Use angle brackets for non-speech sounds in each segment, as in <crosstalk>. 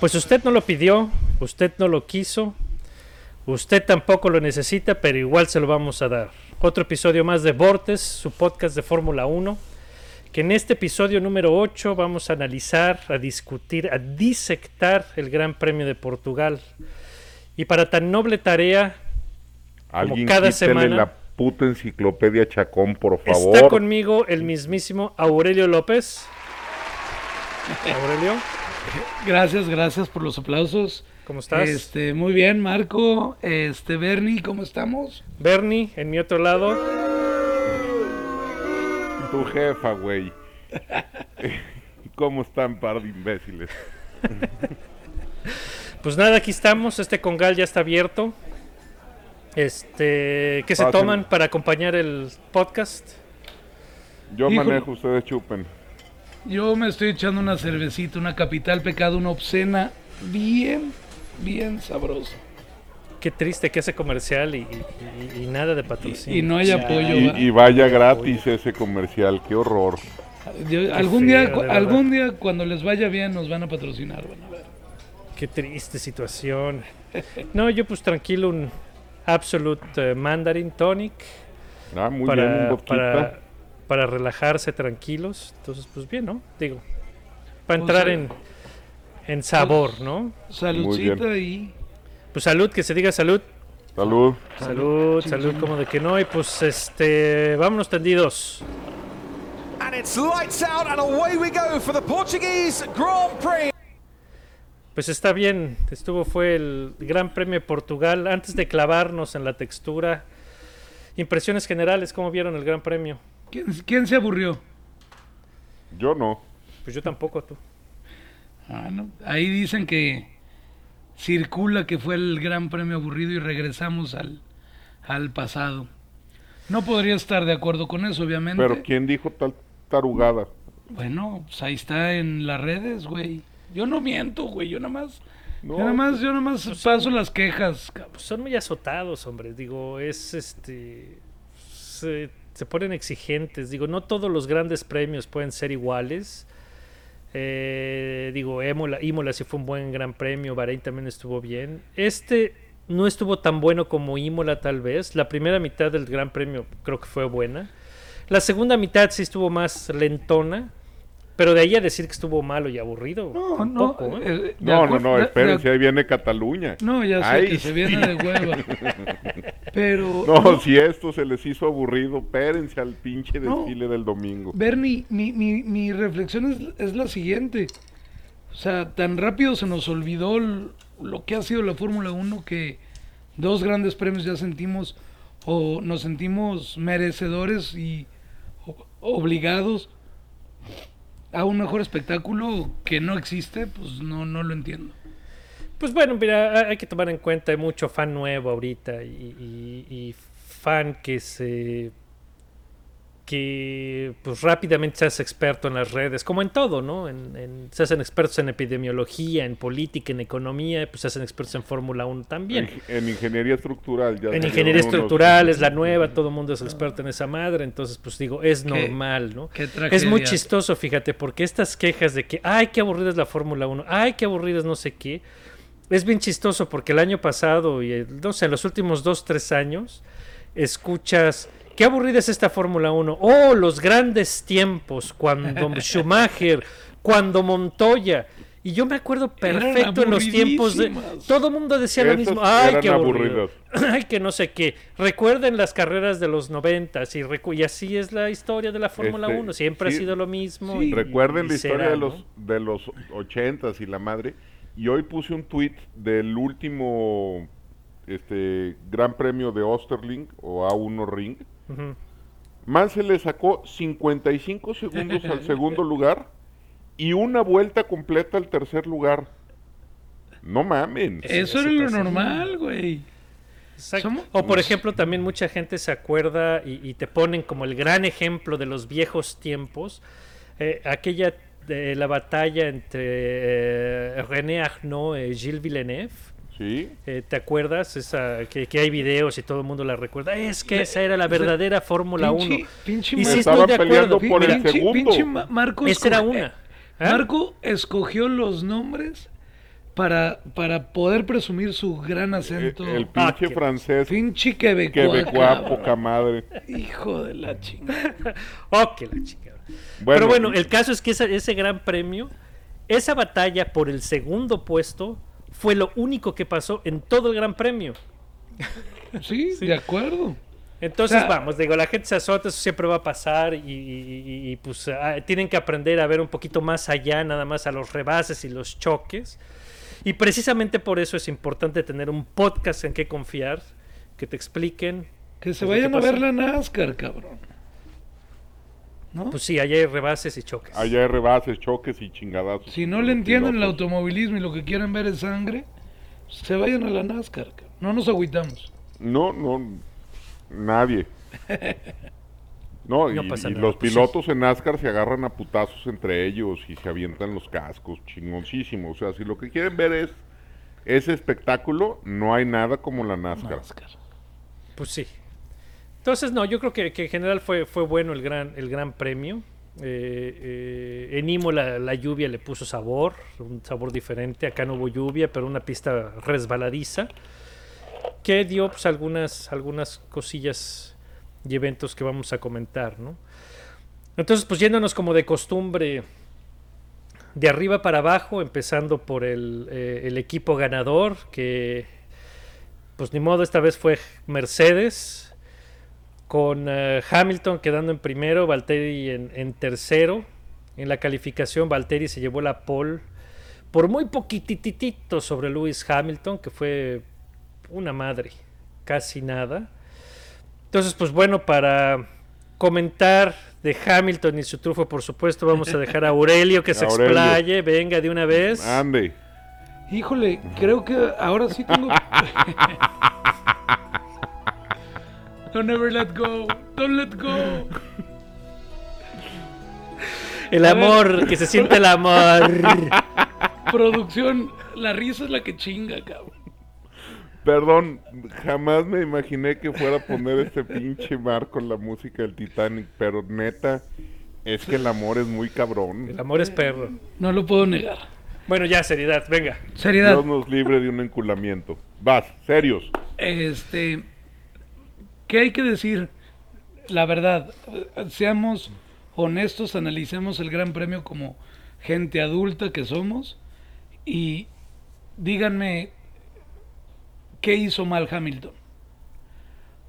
Pues usted no lo pidió, usted no lo quiso, usted tampoco lo necesita, pero igual se lo vamos a dar. Otro episodio más de Vortes, su podcast de Fórmula 1, que en este episodio número 8 vamos a analizar, a discutir, a disectar el Gran Premio de Portugal. Y para tan noble tarea, como Alguien cada semana, la puta enciclopedia Chacón, por favor. está conmigo el mismísimo Aurelio López. Aurelio, Gracias, gracias por los aplausos. ¿cómo estás? Este, muy bien, Marco. Este, Bernie, ¿cómo estamos? Bernie, en mi otro lado. Tu jefa, güey. <laughs> ¿Cómo están, par de imbéciles? Pues nada, aquí estamos. Este congal ya está abierto. Este, ¿qué se toman para acompañar el podcast? Yo Híjole. manejo, ustedes chupen. Yo me estoy echando una cervecita, una capital pecado, una obscena, bien, bien sabrosa. Qué triste que ese comercial y, y- y- y nada de patrocinio. Y no hay apoyo. Y, ¿va? y vaya gratis ese comercial, qué horror. Yo- algún feo, día, algún día cuando les vaya bien nos van a patrocinar, van a ver. Qué triste situación. No, yo pues tranquilo un Absolute eh, Mandarin Tonic Ah, muy bien, un para, para, para relajarse tranquilos. Entonces, pues bien, ¿no? Digo, para Pues, entrar en, en sabor, ¿no? Saludcita y Pues salud, que se diga salud. Salud. Salud, salud, como de que no. Y pues, este, vámonos tendidos. And it's lights out and away we go for the Portuguese Grand Prix. Pues está bien, estuvo, fue el Gran Premio de Portugal. Antes de clavarnos en la textura, impresiones generales, ¿cómo vieron el Gran Premio? ¿quién, quién se aburrió? Yo no. Pues yo tampoco, tú. Ah, no. Ahí dicen que circula que fue el gran premio aburrido y regresamos al, al pasado. No podría estar de acuerdo con eso, obviamente. Pero ¿quién dijo tal tarugada? Bueno, pues ahí está en las redes, güey. Yo no miento, güey. Yo nada más, No, yo nada más, yo nada más paso las quejas. Pues son muy azotados, hombre. Digo, es este. Se, se ponen exigentes. Digo, no todos los grandes premios pueden ser iguales. Eh, digo, Imola, Imola sí fue un buen gran premio. Bahrein también estuvo bien. Este no estuvo tan bueno como Imola, tal vez. La primera mitad del gran premio creo que fue buena. La segunda mitad sí estuvo más lentona. Pero de ahí a decir que estuvo malo y aburrido. No, no. tampoco, ¿eh? eh, de No, no, no, espérense, ahí viene Cataluña. No, ya sé Ay, que se sí. viene de hueva. <laughs> Pero. No, si esto se les hizo aburrido, espérense al pinche No. desfile del domingo. Bernie, mi, mi, mi reflexión es, es la siguiente. O sea, tan rápido se nos olvidó lo que ha sido la Fórmula 1 que dos grandes premios ya sentimos o nos sentimos merecedores y obligados a un mejor espectáculo que no existe, pues no, no lo entiendo. Pues bueno, mira, hay que tomar en cuenta, hay mucho fan nuevo ahorita y, y- y fan que se que pues rápidamente se hace experto en las redes, como en todo, ¿no? En, en- se hacen expertos en epidemiología, en política, en economía, pues se hacen expertos en Fórmula 1 también. En, en ingeniería estructural. Ya En ingeniería unos- estructural es la nueva, todo el mundo es experto en esa madre, entonces pues digo, es normal, ¿no? qué Es muy chistoso, fíjate, porque estas quejas de que, ay, qué aburrida es la Fórmula 1, ay, qué aburrida es no sé qué, es bien chistoso porque el año pasado y el- no sé, en los últimos dos, tres años, escuchas, qué aburrida es esta Fórmula 1, oh, los grandes tiempos, cuando <laughs> Schumacher, cuando Montoya. Y yo me acuerdo perfecto en los tiempos de... Todo el mundo decía lo mismo. Ay, qué aburrido. <clears throat> Ay, que no sé qué. Recuerden las carreras de los noventas y, recu- y así es la historia de la Fórmula Este, 1. Siempre sí. ha sido lo mismo. Sí. y- Recuerden y la historia será, de ¿no? los de los ochentas y la madre. Y hoy puse un tweet del último este Gran Premio de Osterling o A1 Ring. Ujú. Mansell le sacó 55 segundos al <laughs> segundo lugar y una vuelta completa al tercer lugar. No mamen. Eso sí era lo normal, güey. O por ejemplo, también mucha gente se acuerda y, y te ponen como el gran ejemplo de los viejos tiempos. eh, aquella de la batalla entre eh, René Arnaud y Gilles Villeneuve. Sí. Eh, ¿Te acuerdas? Esa, que, que hay videos y todo el mundo la recuerda. Es que esa era la verdadera Fórmula 1. Pinche- pinche Y sí Estaban estoy de peleando acuerdo. por el segundo. pinche Marco Esa era escogió- una. eh, ¿Ah? Marco escogió los nombres para, para poder presumir su gran Eh, acento. El Ah, pinche qué- francés Pinche cabrón. poca madre. Hijo de la chingada. <laughs> Oh, que la chica. Bueno, Pero bueno, el caso es que esa- ese gran premio, esa batalla por el segundo puesto, fue lo único que pasó en todo el gran premio. <laughs> Sí, de acuerdo. Entonces, O sea- vamos, digo, la gente se azota, eso siempre va a pasar y, y- y- y, pues ah, tienen que aprender a ver un poquito más allá, nada más a los rebases y los choques. Y precisamente por eso es importante tener un podcast en que confiar, que te expliquen. Que se Pues, ¿qué vayan a ver la NASCAR, cabrón. ¿No? Pues sí, allá hay rebases y choques. allá hay rebases, choques y chingadazos. si no le entienden el automovilismo y lo que quieren ver es sangre, se vayan a la NASCAR. No nos agüitamos. No, no, nadie. No, y, No pasa y nada, los pues pilotos en NASCAR se agarran a putazos entre ellos y se avientan los cascos, chingoncísimo. O sea, si lo que quieren ver es ese espectáculo, no hay nada como la NASCAR. NASCAR. Pues sí. Entonces, no, yo creo que, en general fue, fue bueno el gran, el gran premio. Eh, eh, en Imola la lluvia le puso sabor, un sabor diferente. Acá no hubo lluvia, pero una pista resbaladiza. Que dio pues, algunas, algunas cosillas y eventos que vamos a comentar, ¿no? Entonces, pues yéndonos como de costumbre de arriba para abajo, empezando por el, eh, el equipo ganador, que pues ni modo, esta vez fue Mercedes, con eh, Hamilton quedando en primero, Valtteri en, en tercero. En la calificación, Valtteri se llevó la pole por muy poquititito sobre Lewis Hamilton, que fue una madre, casi nada. Entonces, pues bueno, para comentar de Hamilton y su trufo, por supuesto, vamos a dejar a Aurelio que <laughs> se Aurelio. explaye, venga de una vez. Ande. Híjole, creo que ahora sí tengo. <laughs> Don't ever let go. Don't let go. El amor, que se siente el amor. Producción, la risa es la que chinga, cabrón. Perdón, jamás me imaginé que fuera a poner este pinche mar con la música del Titanic, pero neta, es que el amor es muy cabrón. El amor es perro. No lo puedo negar. Bueno, ya, seriedad, venga. Seriedad. Dios nos libre de un enculamiento. Vas, serios. Este, ¿qué hay que decir? La verdad, seamos honestos, analicemos el Gran Premio como gente adulta que somos y díganme qué hizo mal Hamilton.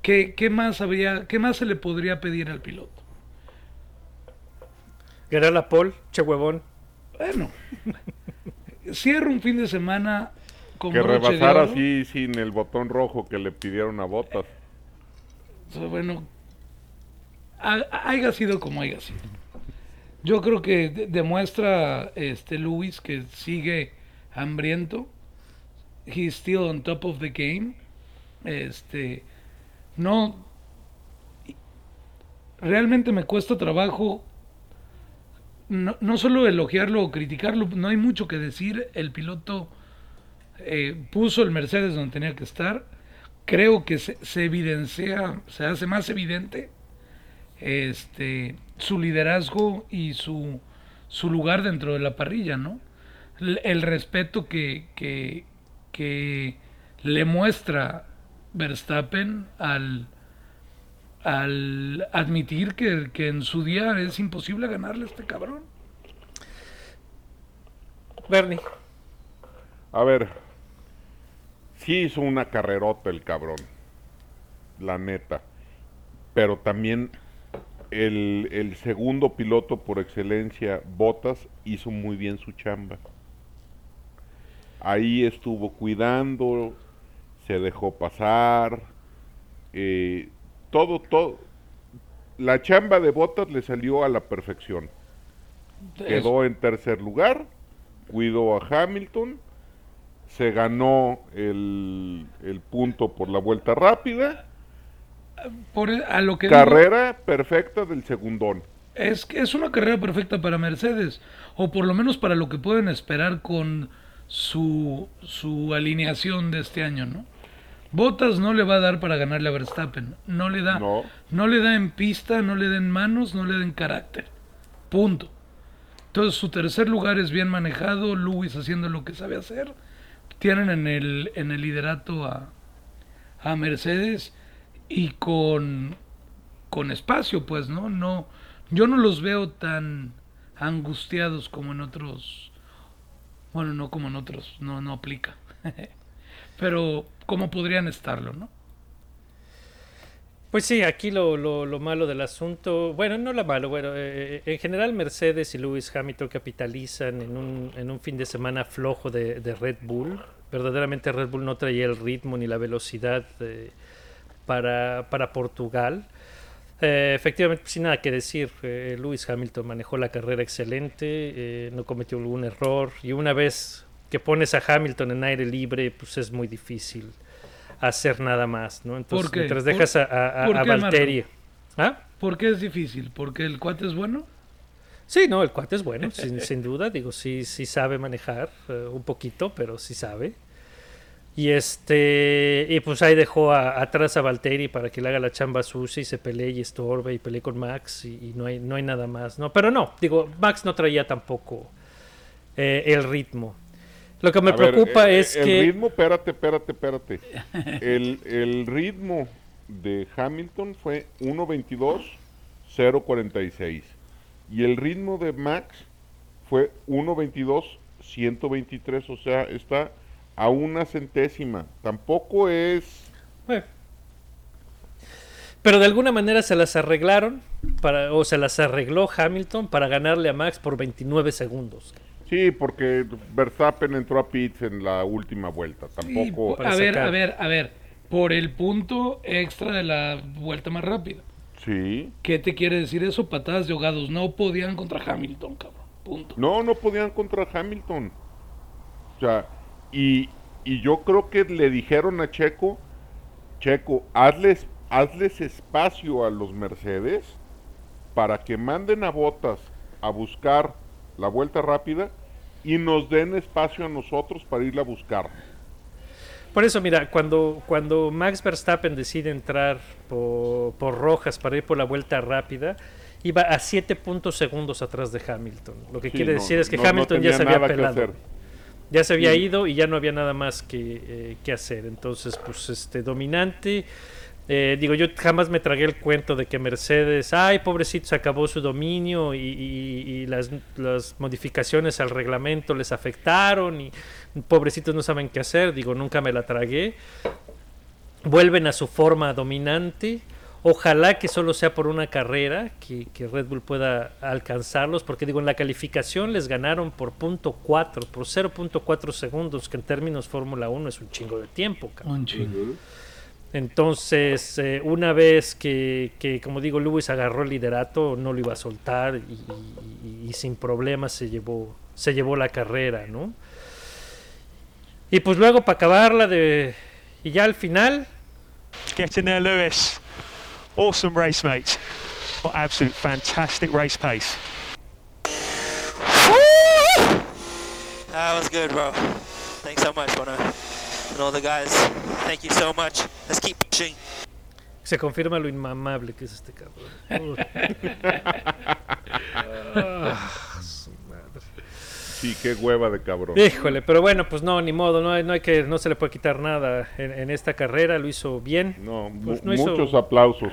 ¿Qué, qué más habría, qué más se le podría pedir al piloto? Ganar la pole, che huevón. Bueno, cierra un fin de semana con Que rebasara así sin el botón rojo que le pidieron a Botas. Bueno, ha- haya sido como haya sido. Yo creo que de- demuestra este Luis que sigue hambriento. He's still on top of the game. Este no realmente me cuesta trabajo no, no solo elogiarlo o criticarlo, no hay mucho que decir. El piloto eh, puso el Mercedes donde tenía que estar. Creo que se, se evidencia, se hace más evidente este su liderazgo y su, su lugar dentro de la parrilla, ¿no? El respeto que, que, que le muestra Verstappen al, al admitir que, que en su día es imposible ganarle a este cabrón. Bernie. A ver, sí hizo una carrerota el cabrón, la neta. Pero también el, el segundo piloto por excelencia, Botas, hizo muy bien su chamba. Ahí estuvo cuidando, se dejó pasar, eh, todo, todo. La chamba de Botas le salió a la perfección. Quedó en tercer lugar, cuidó a Hamilton, se ganó el, el punto por la vuelta rápida, Por, a lo que digo- carrera perfecta del segundón. es que es una carrera perfecta para Mercedes, o por lo menos para lo que pueden esperar con su, su alineación de este año, ¿no? Bottas no le va a dar para ganarle a Verstappen, no le da, No. no le da en pista, no le da en manos, no le da en carácter, punto. Entonces su tercer lugar es bien manejado, Lewis haciendo lo que sabe hacer, tienen en el, en el liderato a, a Mercedes y con, con espacio, pues, ¿no? No, yo no los veo tan angustiados como en otros, bueno, no como en otros, no, no aplica, <laughs> pero como podrían estarlo, ¿no? Pues sí, aquí lo, lo, lo malo del asunto, bueno, no lo malo, bueno, eh, en general Mercedes y Lewis Hamilton capitalizan en un, en un fin de semana flojo de, de Red Bull. Verdaderamente Red Bull no traía el ritmo ni la velocidad eh, para, para Portugal. Eh, efectivamente, sin nada que decir, eh, Lewis Hamilton manejó la carrera excelente, eh, no cometió algún error y una vez que pones a Hamilton en aire libre, pues es muy difícil hacer nada más, ¿no? Entonces, ¿Por qué? mientras ¿Por- dejas a, a, a- por a? Valtteri... ¿Ah? ¿Por qué es difícil? ¿Porque el cuate es bueno? Sí, no, el cuate es bueno, <laughs> sin, sin duda. Digo, sí, sí sabe manejar eh, un poquito, pero sí sabe. Y este, y pues ahí dejó a- atrás a Valtteri para que le haga la chamba sucia y se pelee y estorbe y pelee con Max y, y no hay, no hay nada más, ¿no? Pero no, digo, Max no traía tampoco eh, el ritmo. Lo que me A preocupa eh, es el que ritmo, espérate, espérate, espérate. El, el ritmo de Hamilton fue 1.22.046 y el ritmo de Max fue 1.22.123, o sea, está a una centésima. Tampoco es... Bueno. Pero de alguna manera se las arreglaron para, o se las arregló Hamilton para ganarle a Max por 29 segundos. Sí, porque Verstappen entró a pits en la última vuelta. Tampoco... para a ver, a ver, a ver. Por el punto extra de la vuelta más rápida. Sí. ¿Qué te quiere decir eso? Patadas de ahogados. No podían contra Hamilton, cabrón. Punto. No, no podían contra Hamilton. O sea, y, y yo creo que le dijeron a Checo, Checo, hazles, hazles espacio a los Mercedes para que manden a Botas a buscar la vuelta rápida y nos den espacio a nosotros para irla a buscar. Por eso, mira, cuando, cuando Max Verstappen decide entrar por, por Rojas para ir por la vuelta rápida, iba a 7 puntos segundos atrás de Hamilton. Lo que Sí, quiere no, decir es que no- no Hamilton ya se había pelado. Ya se había Sí. ido y ya no había nada más que, eh, que hacer. Entonces, pues, este, dominante. Eh, digo, yo jamás me tragué el cuento de que Mercedes, ay, pobrecito, se acabó su dominio y, y- y las, las modificaciones al reglamento les afectaron y pobrecitos no saben qué hacer. Digo, nunca me la tragué. Vuelven a su forma dominante. Ojalá que solo sea por una carrera, que, que Red Bull pueda alcanzarlos, porque digo, en la calificación les ganaron por punto 4, por 0.4 segundos, que en términos Fórmula 1 es un chingo de tiempo. cabrón. Un chingo. Entonces, eh, una vez que, que, como digo, Lewis agarró el liderato, no lo iba a soltar y, y- y sin problemas se llevó, se llevó la carrera, ¿no? Y pues luego para acabarla de... Y ya al final, Get in there, Lewis. Awesome race, mate. What absolute fantastic race pace. That was good, bro. Thanks so much, Bono. And all the guys, thank you so much. Let's keep pushing. se confirma lo inmamable que es este cabrón. <laughs> Ah, su madre. Sí, qué hueva de cabrón. Híjole, pero bueno, pues no, ni modo, no hay, no hay que, no se le puede quitar nada en, en esta carrera, lo hizo bien, No, Pues no hizo- muchos aplausos.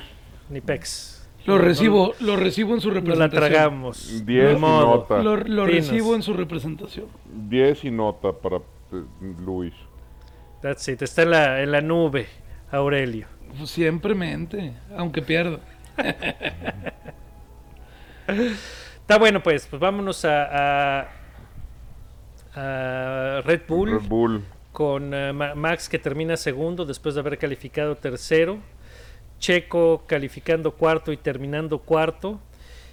ni pex. Lo No, recibo, lo recibo en su No, no la representación. tragamos. Diez ni y modo. nota. Lo, lo recibo en su representación. 10 y nota para eh, Luis. That's it, está en la, en la nube, Aurelio. Pues siempre mente, aunque pierda. Está bueno, pues, pues vámonos a, a, a Red Bull. Red Bull. con eh, Ma- Max que termina segundo después de haber calificado tercero, Checo calificando cuarto y terminando cuarto.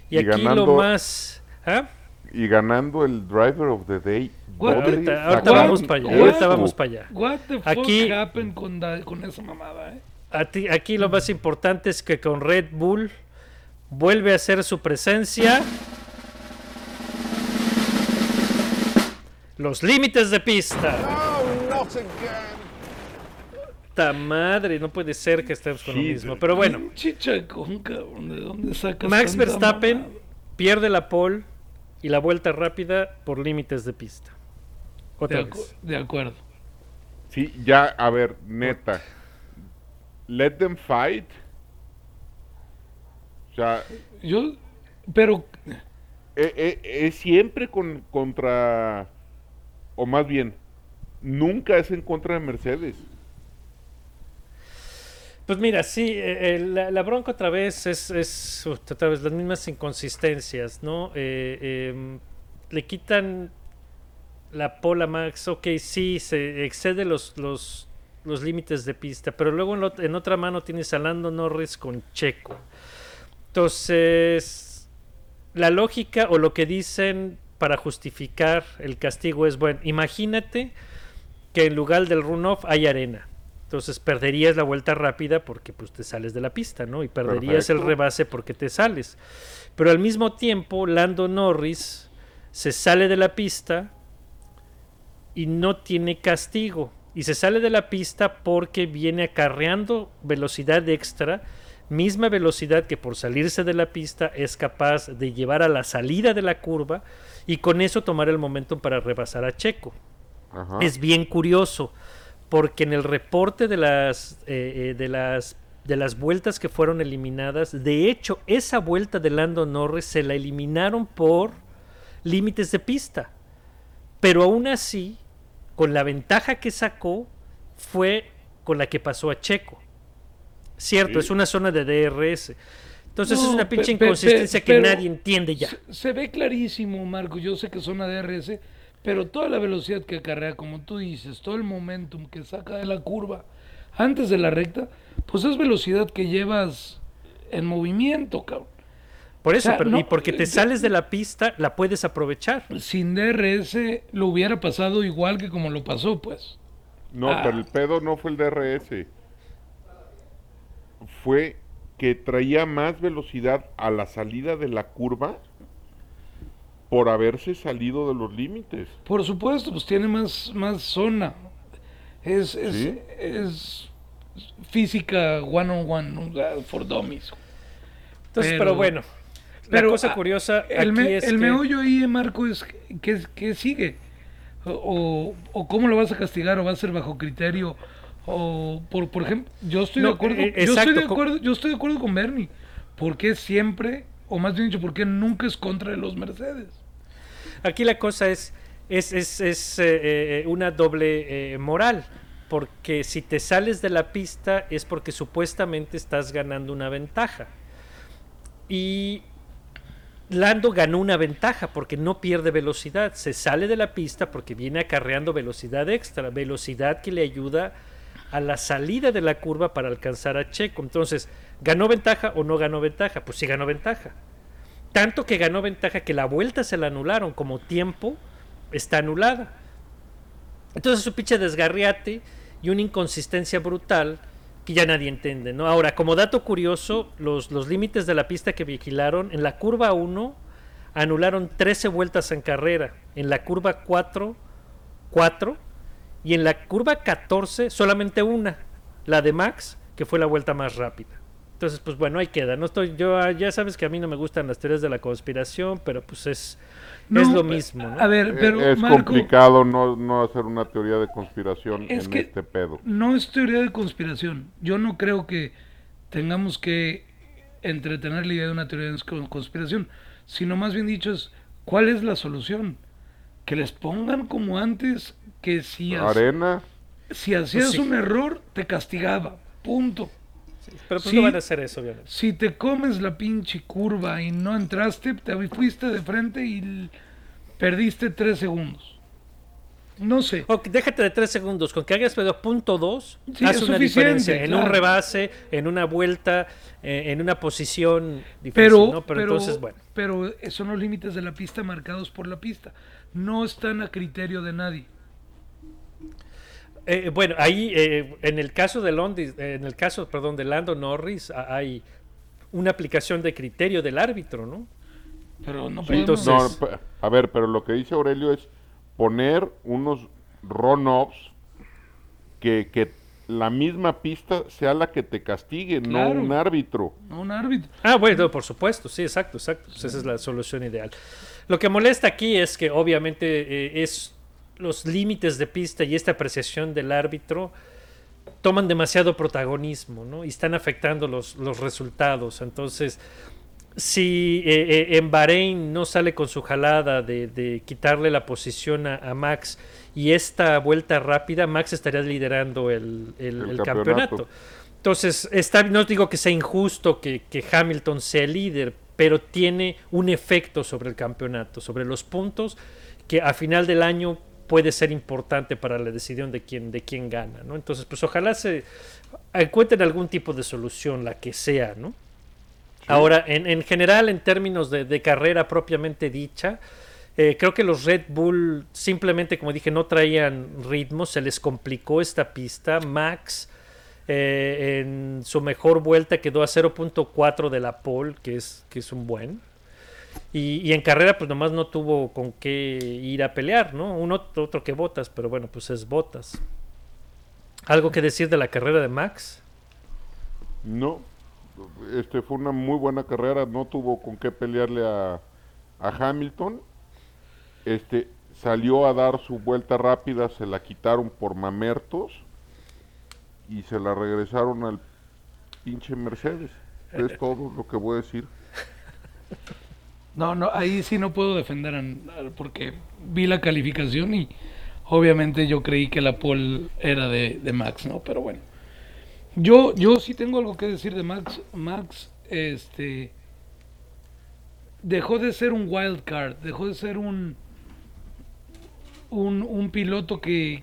Y, Y aquí lo más... ¿Ah? Y ganando el Driver of the Day. What the- Doble Ahorita, vamos para allá. What? Ahorita vamos para allá. What the fuck Aquí- happened con, da- con esa mamada, eh? A ti- aquí lo más importante es que con Red Bull vuelve a hacer su presencia. Los límites de pista. Oh, not again. ¡Ta madre! No puede ser que estemos con lo mismo. pero- bueno, Chichacón, cabrón, ¿de dónde sacas Max Verstappen mamada? pierde la pole y la vuelta rápida por límites de pista. Otra De, acu- vez. de acuerdo. Sí, ya, a ver, neta. Let them fight. O sea, Yo, pero e- e- es siempre con, contra, o más bien, nunca es en contra de Mercedes. Pues mira, sí, eh, eh, la, la bronca otra vez es, es otra vez las mismas inconsistencias, ¿no? Eh, em, le quitan la pola Max, ok, sí, se excede los, los, los límites de pista, pero luego en, en otra mano tienes a Lando Norris con Checo. Entonces, la lógica o lo que dicen para justificar el castigo es, bueno, imagínate que en lugar del runoff hay arena. Entonces perderías la vuelta rápida porque pues te sales de la pista, ¿no? Y perderías el rebase porque te sales. Pero al mismo tiempo, Lando Norris se sale de la pista y no tiene castigo. Y se sale de la pista porque viene acarreando velocidad extra, misma velocidad que por salirse de la pista es capaz de llevar a la salida de la curva y con eso tomar el momento para rebasar a Checo Ajá. es bien curioso porque en el reporte de las eh, eh, de las de las vueltas que fueron eliminadas de hecho esa vuelta de Lando Norris se la eliminaron por límites de pista pero aún así con la ventaja que sacó fue con la que pasó a Checo cierto Sí. es una zona de DRS entonces es una pinche pe- pe- inconsistencia pe- que nadie entiende ya se, se ve clarísimo, Marco. Yo sé que son ADRS, pero toda la velocidad que acarrea, como tú dices, todo el momentum que saca de la curva antes de la recta, pues es velocidad que llevas en movimiento, cabrón. por eso sea, pero- no, y porque te eh, sales de la pista la puedes aprovechar Sin DRS lo hubiera pasado igual que como lo pasó, pues. No, Ah. pero el pedo no fue el DRS. Fue que traía más velocidad a la salida de la curva por haberse salido de los límites. Por supuesto, pues tiene más, más zona. Es, es, Sí. es física one on one. O sea, for dummies. Entonces, pero, Pero- bueno, Pero la cosa curiosa el, aquí me- es el que- meollo ahí, Marco, es que, que sigue. O, o- cómo lo vas a castigar, o va a ser bajo criterio. O, por, por ejemplo, yo estoy No, de acuerdo. eh, yo, estoy de acuerdo yo estoy de acuerdo con Bernie. Porque siempre, o más bien dicho, porque nunca es contra de los Mercedes. aquí la cosa es es, es, es, eh, eh, una doble eh, moral. Porque si te sales de la pista es porque supuestamente estás ganando una ventaja. Y Lando ganó una ventaja porque no pierde velocidad. Se sale de la pista porque viene acarreando velocidad extra, velocidad que le ayuda a la salida de la curva para alcanzar a Checo. Entonces, ¿ganó ventaja o no ganó ventaja? Pues sí ganó ventaja. Tanto que ganó ventaja que la vuelta se la anularon, como tiempo está anulada. Entonces es un pinche desgarriate y una inconsistencia brutal que ya nadie entiende, ¿no? Ahora, como dato curioso, los, los límites de la pista que vigilaron, en la curva 1 anularon 13 vueltas en carrera, en la curva 4, 4, y en la curva 14 solamente una, la de Max, que fue la vuelta más rápida. Entonces, pues bueno, ahí queda. No estoy, yo ah, ya sabes que a mí no me gustan las teorías de la conspiración, pero pues es, es lo mismo, ¿no? A ver, pero Eh, es Marco, complicado no, no hacer una teoría de conspiración Es en que- este pedo. no es teoría de conspiración. Yo no creo que tengamos que entretener la idea de una teoría de cons- conspiración, sino más bien dicho es, ¿cuál es la solución? Que les pongan como antes, que si, Arena, si hacías sí. un error, te castigaba. Punto. Pero pues sí. no van a hacer eso, obviamente. Si te comes la pinche curva y no entraste, te fuiste de frente y perdiste tres segundos. No sé. Ok, déjate de tres segundos, con que hagas pero punto dos, Sí, hace es una suficiente, diferencia en un rebase, en una vuelta, eh, en una posición difícil, Pero, ¿no? pero, Pero, entonces, bueno. pero son los límites de la pista marcados por la pista. No están a criterio de nadie. Eh, bueno, ahí, eh, en el caso de Londis, en el caso, perdón, de Lando Norris, a- hay una aplicación de criterio del árbitro, ¿no? Pero no Entonces-. No, a ver, pero lo que dice Aurelio es poner unos run-offs que, que la misma pista sea la que te castigue, Claro. no un árbitro. no un árbitro. Ah, bueno, por supuesto, sí, exacto, exacto. Pues esa es la solución ideal. Lo que molesta aquí es que obviamente eh, es los límites de pista y esta apreciación del árbitro toman demasiado protagonismo, ¿no? Y están afectando los, los resultados. Entonces, si eh, eh, en Bahrein no sale con su jalada de, de quitarle la posición a, a Max y esta vuelta rápida, Max estaría liderando el, el- El el campeonato. campeonato. Entonces, está, no digo que sea injusto que, que Hamilton sea el líder, pero tiene un efecto sobre el campeonato, sobre los puntos, que a final del año puede ser importante para la decisión de quién, de quién gana, ¿no? Entonces, pues ojalá se encuentren algún tipo de solución, la que sea, ¿no? Ahora, en, en general, en términos de, de carrera propiamente dicha, eh, creo que los Red Bull simplemente, como dije, no traían ritmo, se les complicó esta pista. Max eh, en su mejor vuelta quedó a 0.4 de la pole, que es, que es un buen. Y, y en carrera, pues nomás no tuvo con qué ir a pelear, ¿no? Un otro, otro que botas, pero bueno, pues es botas. ¿Algo que decir de la carrera de Max? No, este fue una muy buena carrera, no tuvo con qué pelearle a, a Hamilton. Este salió a dar su vuelta rápida, se la quitaron por mamertos y se la regresaron al pinche Mercedes. Es <laughs> todo lo que voy a decir. No, no, ahí sí no puedo defender a, porque vi la calificación y obviamente yo creí que la pole era de, Max, ¿no? Pero bueno. Yo, yo sí tengo algo que decir de Max. Max, este dejó de ser un wild card, dejó de ser un un, piloto que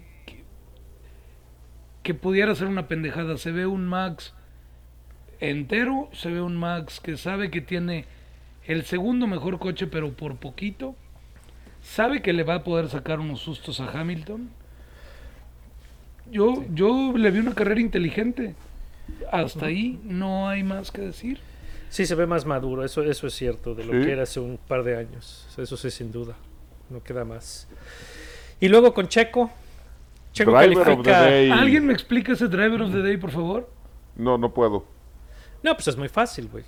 que pudiera ser una pendejada. Se ve un Max entero, se ve un Max que sabe que tiene el segundo mejor coche, pero por poquito. Sabe que le va a poder sacar unos sustos a Hamilton. Yo, yo le vi una carrera inteligente. Hasta ahí no hay más que decir. Sí, se ve más maduro, eso, eso es cierto, de lo Sí. que era hace un par de años. Eso sí, sin duda. No queda más. Y luego con Checo. Checo Driver of the califica. day. ¿Alguien me explica ese driver of the day, por favor? No, no puedo. No, pues es muy fácil, güey.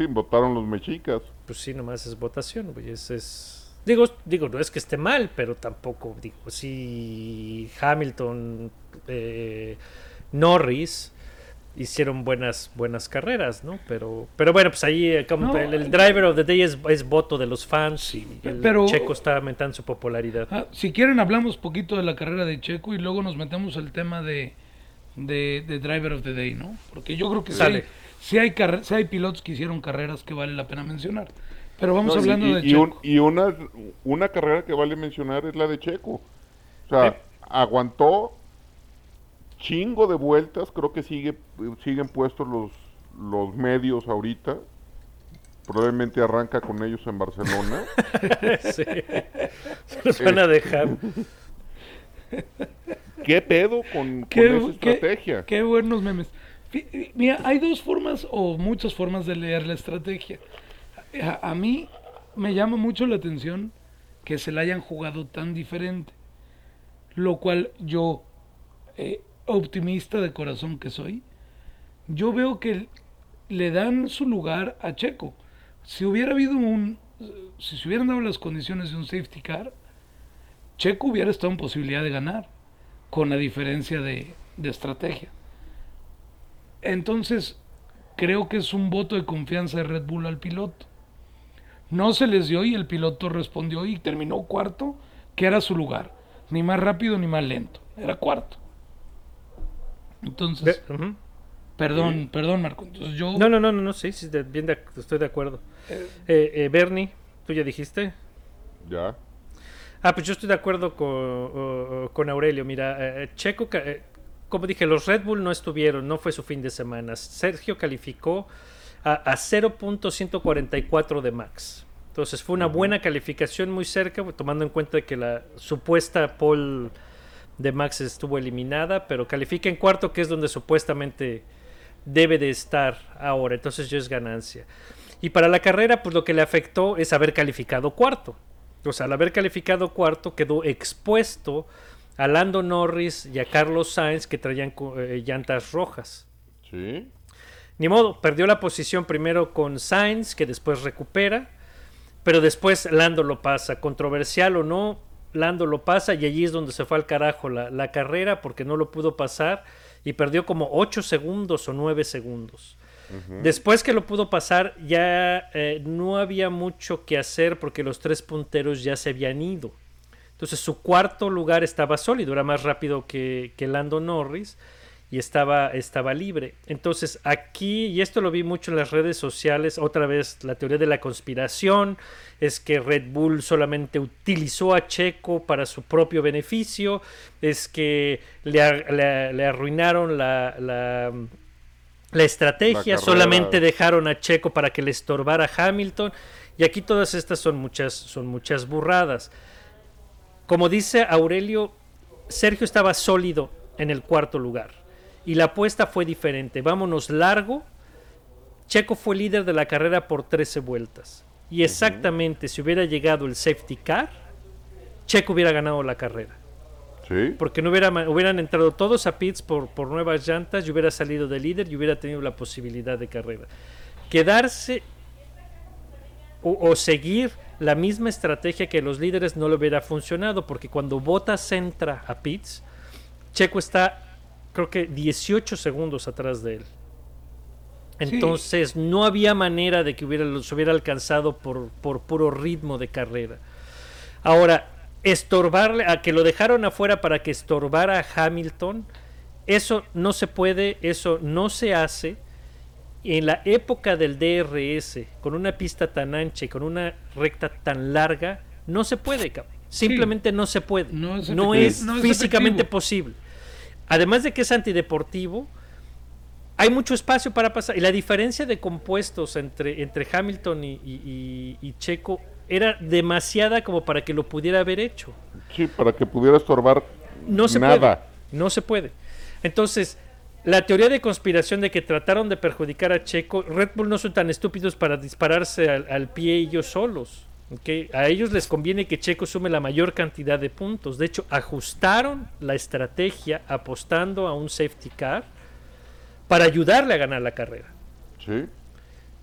Sí, votaron los mexicas. Pues sí, nomás es votación, güey. Es, es... Digo, digo, no es que esté mal, pero tampoco, digo, si Hamilton, eh, Norris hicieron buenas buenas carreras, ¿no? Pero pero bueno, pues ahí eh, como No, el, el driver of the day es, es voto de los fans y el pero- Checo está aumentando su popularidad. Ah, si quieren hablamos poquito de la carrera de Checo y luego nos metemos al tema de, de, de driver of the day, ¿no? Porque yo creo que sí Sale. Sí hay, sí hay pilotos que hicieron carreras que vale la pena mencionar. Pero vamos No, hablando y, de y Checo. un- y una, una carrera que vale mencionar es la de Checo. O sea, Sí. aguantó chingo de vueltas, creo que sigue siguen puestos los, los medios ahorita. Probablemente arranca con ellos en Barcelona. <laughs> Sí. Se los van a dejar. ¿Qué pedo con, con Qué- esa qué- estrategia? Qué buenos memes. Mira, hay dos formas o muchas formas de leer la estrategia. A, mí me llama mucho la atención que se la hayan jugado tan diferente. Lo cual yo, eh, optimista de corazón que soy, yo veo que le dan su lugar a Checo. Si hubiera habido un, si se hubieran dado las condiciones de un safety car, Checo hubiera estado en posibilidad de ganar, con la diferencia de estrategia. Entonces, creo que es un voto de confianza de Red Bull al piloto. No se les dio y el piloto respondió y terminó cuarto, que era su lugar. Ni más rápido ni más lento. Era cuarto. Entonces, perdón, perdón Marco. Entonces yo... No, no, no, no, no, sí, sí, de- bien de estoy de acuerdo. Eh, eh, Bernie, ¿tú ya dijiste? Ya. Ah, pues yo estoy de acuerdo con, con Aurelio. Mira, eh, Checo, eh, como dije, los Red Bull no estuvieron, no fue su fin de semana. Sergio calificó a, a 0.144 de max. Entonces fue una buena calificación muy cerca, tomando en cuenta que la supuesta pole de Max estuvo eliminada, pero califica en cuarto, que es donde supuestamente debe de estar ahora, entonces yo es ganancia. Y para la carrera, pues lo que le afectó es haber calificado cuarto. O sea, al haber calificado cuarto quedó expuesto a Lando Norris y a Carlos Sainz que traían eh, llantas rojas. Sí. Ni modo, perdió la posición primero con Sainz, que después recupera, pero después Lando lo pasa. Controversial o no, Lando lo pasa y allí es donde se fue al carajo la, la carrera porque no lo pudo pasar y perdió como 8 segundos o 9 segundos. Después que lo pudo pasar, ya eh, no había mucho que hacer porque los tres punteros ya se habían ido. Entonces su cuarto lugar estaba sólido, era más rápido que, que Lando Norris y estaba, estaba libre. Entonces aquí, y esto lo vi mucho en las redes sociales, otra vez la teoría de la conspiración es que Red Bull solamente utilizó a Checo para su propio beneficio, es que le, le, arruinaron la, la, la estrategia, solamente dejaron a Checo para que le estorbara Hamilton, y aquí todas estas son muchas, son muchas burradas. Como dice Aurelio, Sergio estaba sólido en el cuarto lugar y la apuesta fue diferente. Vámonos largo. Checo fue líder de la carrera por 13 vueltas. Y exactamente si hubiera llegado el safety car, Checo hubiera ganado la carrera. Sí. Porque no hubiera, hubieran entrado todos a pits por, por nuevas llantas y hubiera salido de líder y hubiera tenido la posibilidad de carrera. Quedarse o, o, seguir la misma estrategia que los líderes no le hubiera funcionado, porque cuando Bottas entra a pits, Checo está creo que 18 segundos atrás de él. Entonces no había manera de que hubiera, los hubiera alcanzado por, por puro ritmo de carrera. Ahora, estorbarle, a que lo dejaron afuera para que estorbara a Hamilton, eso no se puede, eso no se hace. En la época del DRS, con una pista tan ancha y con una recta tan larga, no se puede, simplemente no se puede. No es, físicamente posible. Además de que es antideportivo, hay mucho espacio para pasar. Y la diferencia de compuestos entre, entre Hamilton y, Checo era demasiada como para que lo pudiera haber hecho. Sí, para que pudiera estorbar no se nada. no se puede. Entonces, la teoría de conspiración de que trataron de perjudicar a Checo, Red Bull no son tan estúpidos para dispararse al, al pie ellos solos. A ellos les conviene que Checo sume la mayor cantidad de puntos. De hecho, ajustaron la estrategia apostando a un safety car para ayudarle a ganar la carrera. Sí.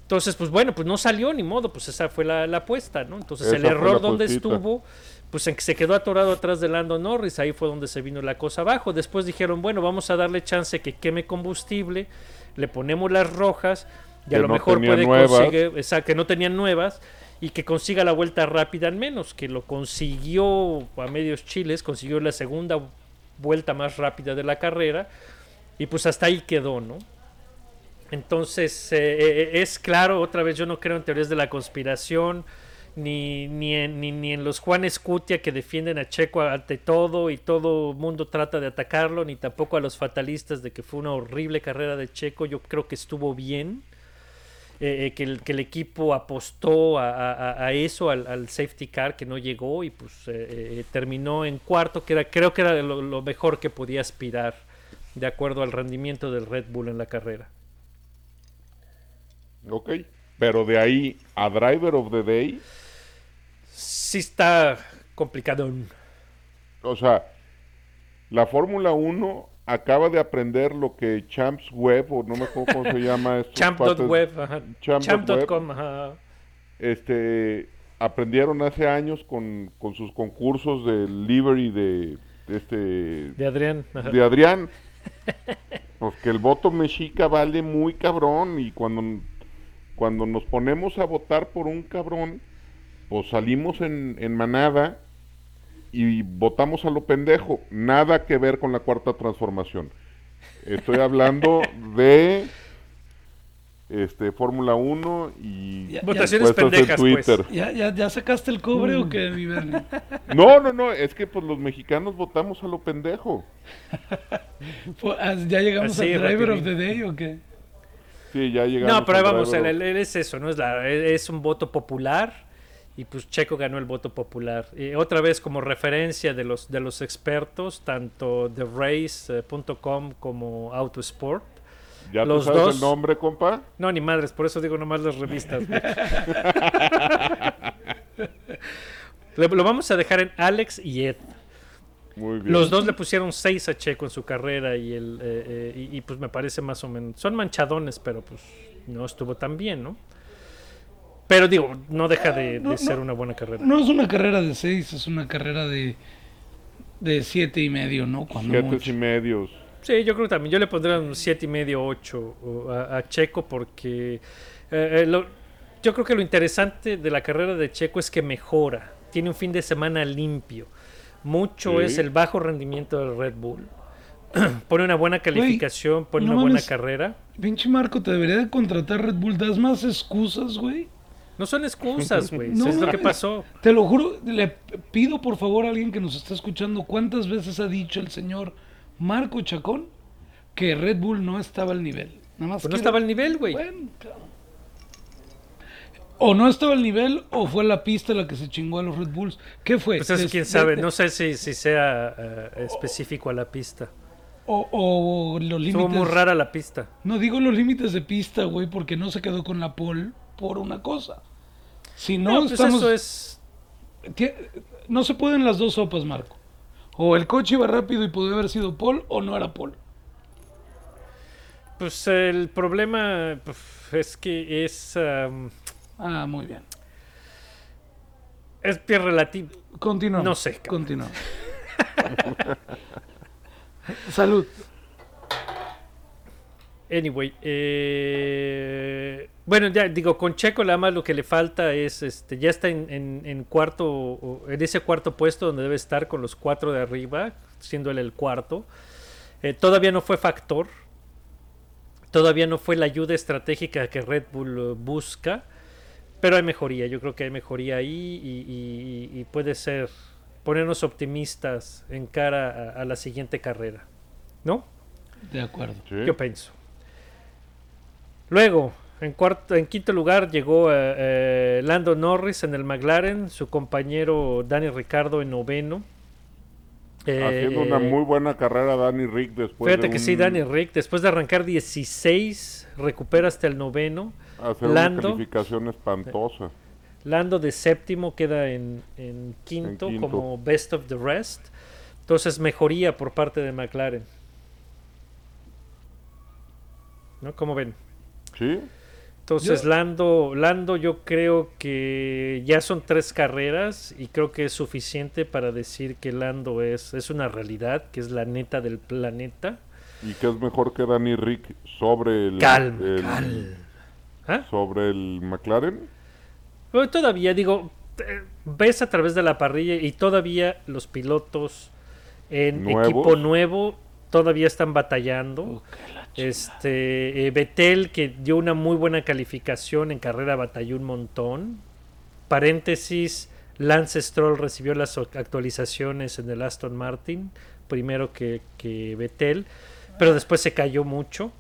Entonces, pues bueno, pues no salió ni modo, pues esa fue la, apuesta, ¿no? Entonces el error donde estuvo, pues en que se quedó atorado atrás de Lando Norris, ahí fue donde se vino la cosa abajo. Después dijeron, bueno, vamos a darle chance que queme combustible, le ponemos las rojas, y a lo mejor puede conseguir, sea, que no tenían nuevas, y que consiga la vuelta rápida al menos, que lo consiguió a medios chiles, consiguió la segunda vuelta más rápida de la carrera y pues hasta ahí quedó, ¿no? Entonces eh, eh, es claro, otra vez yo no creo en teorías de la conspiración, ni, ni, en, ni, en los Juan Escutia que defienden a Checo ante todo y todo mundo trata de atacarlo, ni tampoco a los fatalistas de que fue una horrible carrera de Checo, yo creo que estuvo bien eh, eh, que, el, que, el, equipo apostó a, eso, al, safety car que no llegó y pues eh, terminó en cuarto, que era, creo que era lo, mejor que podía aspirar de acuerdo al rendimiento del Red Bull en la carrera. Ok, pero de ahí a Driver of the Day. Sí está complicado. O sea, la Fórmula 1 acaba de aprender lo que Champs Web, o no me acuerdo cómo se llama. <laughs> Champ.web, Champ.com, Este, aprendieron hace años con, sus concursos de livery de, este... De Adrián. De Adrián. Porque pues el voto mexica vale muy cabrón y cuando, cuando nos ponemos a votar por un cabrón, pues salimos en, en manada y votamos a lo pendejo. Nada que ver con la cuarta transformación. Estoy hablando <laughs> de este Fórmula 1 y votaciones pendejas pues. Twitter. ¿Ya, ya, sacaste el cobre o qué, mi No, no, no, es que pues los mexicanos votamos a lo pendejo. <laughs> Pues, ¿Ya llegamos al Driver of the Day o qué? Sí, ya llegamos. No, pero vamos, es eso, ¿no? Es, la, es un voto popular y pues Checo ganó el voto popular. Y otra vez como referencia de los, de los expertos, tanto TheRace.com como Autosport, ¿Ya Los tú sabes dos. el nombre, compa? No, ni madres, por eso digo nomás las revistas. <laughs> lo vamos a dejar en Alex y Ed. Muy bien. Los dos le pusieron 6 a Checo en su carrera y, el, eh, eh, y, y, pues me parece más o menos. Son manchadones, pero pues no estuvo tan bien, ¿no? Pero digo, no deja de, de No, no. ser una buena carrera. No es una carrera de seis, es una carrera de, de siete y medio, ¿no? Cuando Siete mucho. y medios. Sí, yo creo que también. Yo le pondría un 7 y medio, 8 a, a Checo porque eh, eh, lo- yo creo que lo interesante de la carrera de Checo es que mejora. Tiene un fin de semana limpio. Mucho Sí. es el bajo rendimiento del Red Bull. <clears throat> pone una buena calificación, pone no una buena carrera. Pinche Marco, te debería de contratar Red Bull. Das más excusas, güey. No son excusas, <laughs> güey. No es lo que pasó. Te lo juro, le pido por favor a alguien que nos está escuchando cuántas veces ha dicho el señor Marco Chacón que Red Bull no estaba al nivel. Nada más Pues no estaba al nivel, güey. Bueno. O no estaba al nivel o fue la pista la que se chingó a los Red Bulls. ¿Qué fue? Pues eso Des- quién sabe. No sé si, si sea eh, específico a la pista. O, o los Estuvo límites. muy rara la pista. No digo los límites de pista, güey, porque no se quedó con la pole por una cosa. Si no, No, pues estamos. eso es. Tie- No se pueden las dos sopas, Marco. O el coche iba rápido y podía haber sido pole o no era pole. Pues el problema pues, es que es. Ah, muy bien. es bien relativo. Continuamos. No sé, cabrón. Continuamos. <laughs> Salud. Anyway, eh, bueno, ya digo, con Checo nada más lo que le falta es, este, ya está en, en- en cuarto, o- en ese cuarto puesto donde debe estar con los cuatro de arriba, siendo él el cuarto. Eh, todavía no fue factor, todavía no fue la ayuda estratégica que Red Bull eh, busca, pero hay mejoría, yo creo que hay mejoría ahí y, y- y puede ser ponernos optimistas en cara a, a la siguiente carrera, ¿no? De acuerdo. Sí. Yo pienso. Luego, en, cuarto, en quinto lugar llegó eh, eh, Lando Norris en el McLaren, su compañero Dani Ricardo en noveno. Eh, Haciendo una muy buena carrera Danny Rick después Fíjate de que un- sí, Dani Rick, después de arrancar 16, recupera hasta el noveno. hacer Lando. una calificación espantosa. Lando de séptimo queda en, en quinto, En quinto. como best of the rest. Entonces, mejoría por parte de McLaren. ¿No? ¿Cómo ven? ¿Sí? Entonces, Yo- Lando, Lando, yo creo que ya son tres carreras y creo que es suficiente para decir que Lando es, es una realidad, que es la neta del planeta. Y que es mejor que Danny Rick sobre el, Calma, el- calma. ¿Ah? sobre el McLaren. Pero todavía, digo, ves a través de la parrilla y todavía los pilotos en Nuevos. equipo nuevo todavía están batallando. Oh, Este, eh, Betel, que dio una muy buena calificación en carrera, batalló un montón. Paréntesis, Lance Stroll recibió las actualizaciones en el Aston Martin, primero que, que Betel, pero después se cayó mucho.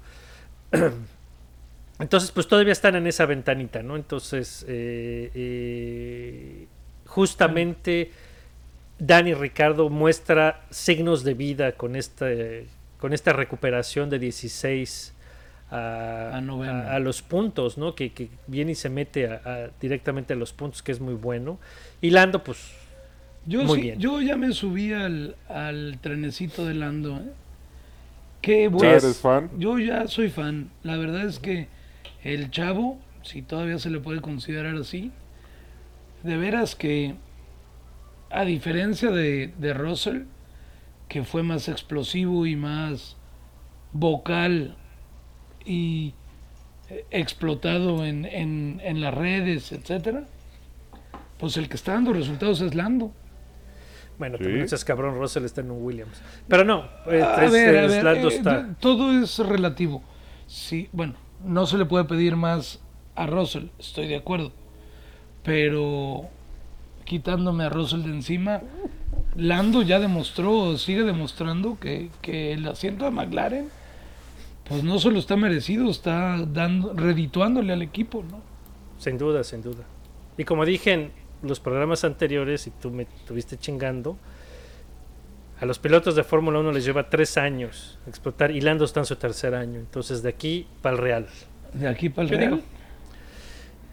<clears throat> Entonces, pues todavía están en esa ventanita, ¿no? Entonces, eh, eh, justamente Dani Ricardo muestra signos de vida con esta, con esta recuperación de 16 a, A a- a los puntos, ¿no? Que, que viene y se mete a- a- directamente a los puntos, que es muy bueno. Y Lando, pues, Yo, Muy sí- bien. yo ya me subí al, al trenecito de Lando. ¿eh? Qué ¿Ya bueno. eres fan? Yo ya soy fan. La verdad es que el chavo, si todavía se le puede considerar así, de veras que, a diferencia de, de Russell, que fue más explosivo y más vocal y eh, explotado en, en, en las redes, etcétera, pues el que está dando resultados es Lando. bueno, Sí. también cabrón Russell está en un Williams. Pero no, eh, A es- ver, a es ver, Lando eh, está. todo es relativo. Sí, bueno, no se le puede pedir más a Russell, estoy de acuerdo. Pero quitándome a Russell de encima, Lando ya demostró, sigue demostrando que, que el asiento de McLaren, pues no solo está merecido, está dando, redituándole al equipo, ¿no? Sin duda, sin duda. Y como dije en los programas anteriores, y tú me estuviste chingando, A los pilotos de Fórmula 1 les lleva tres años explotar y Lando está en su tercer año. Entonces de aquí para el Real. De aquí para el Real. digo,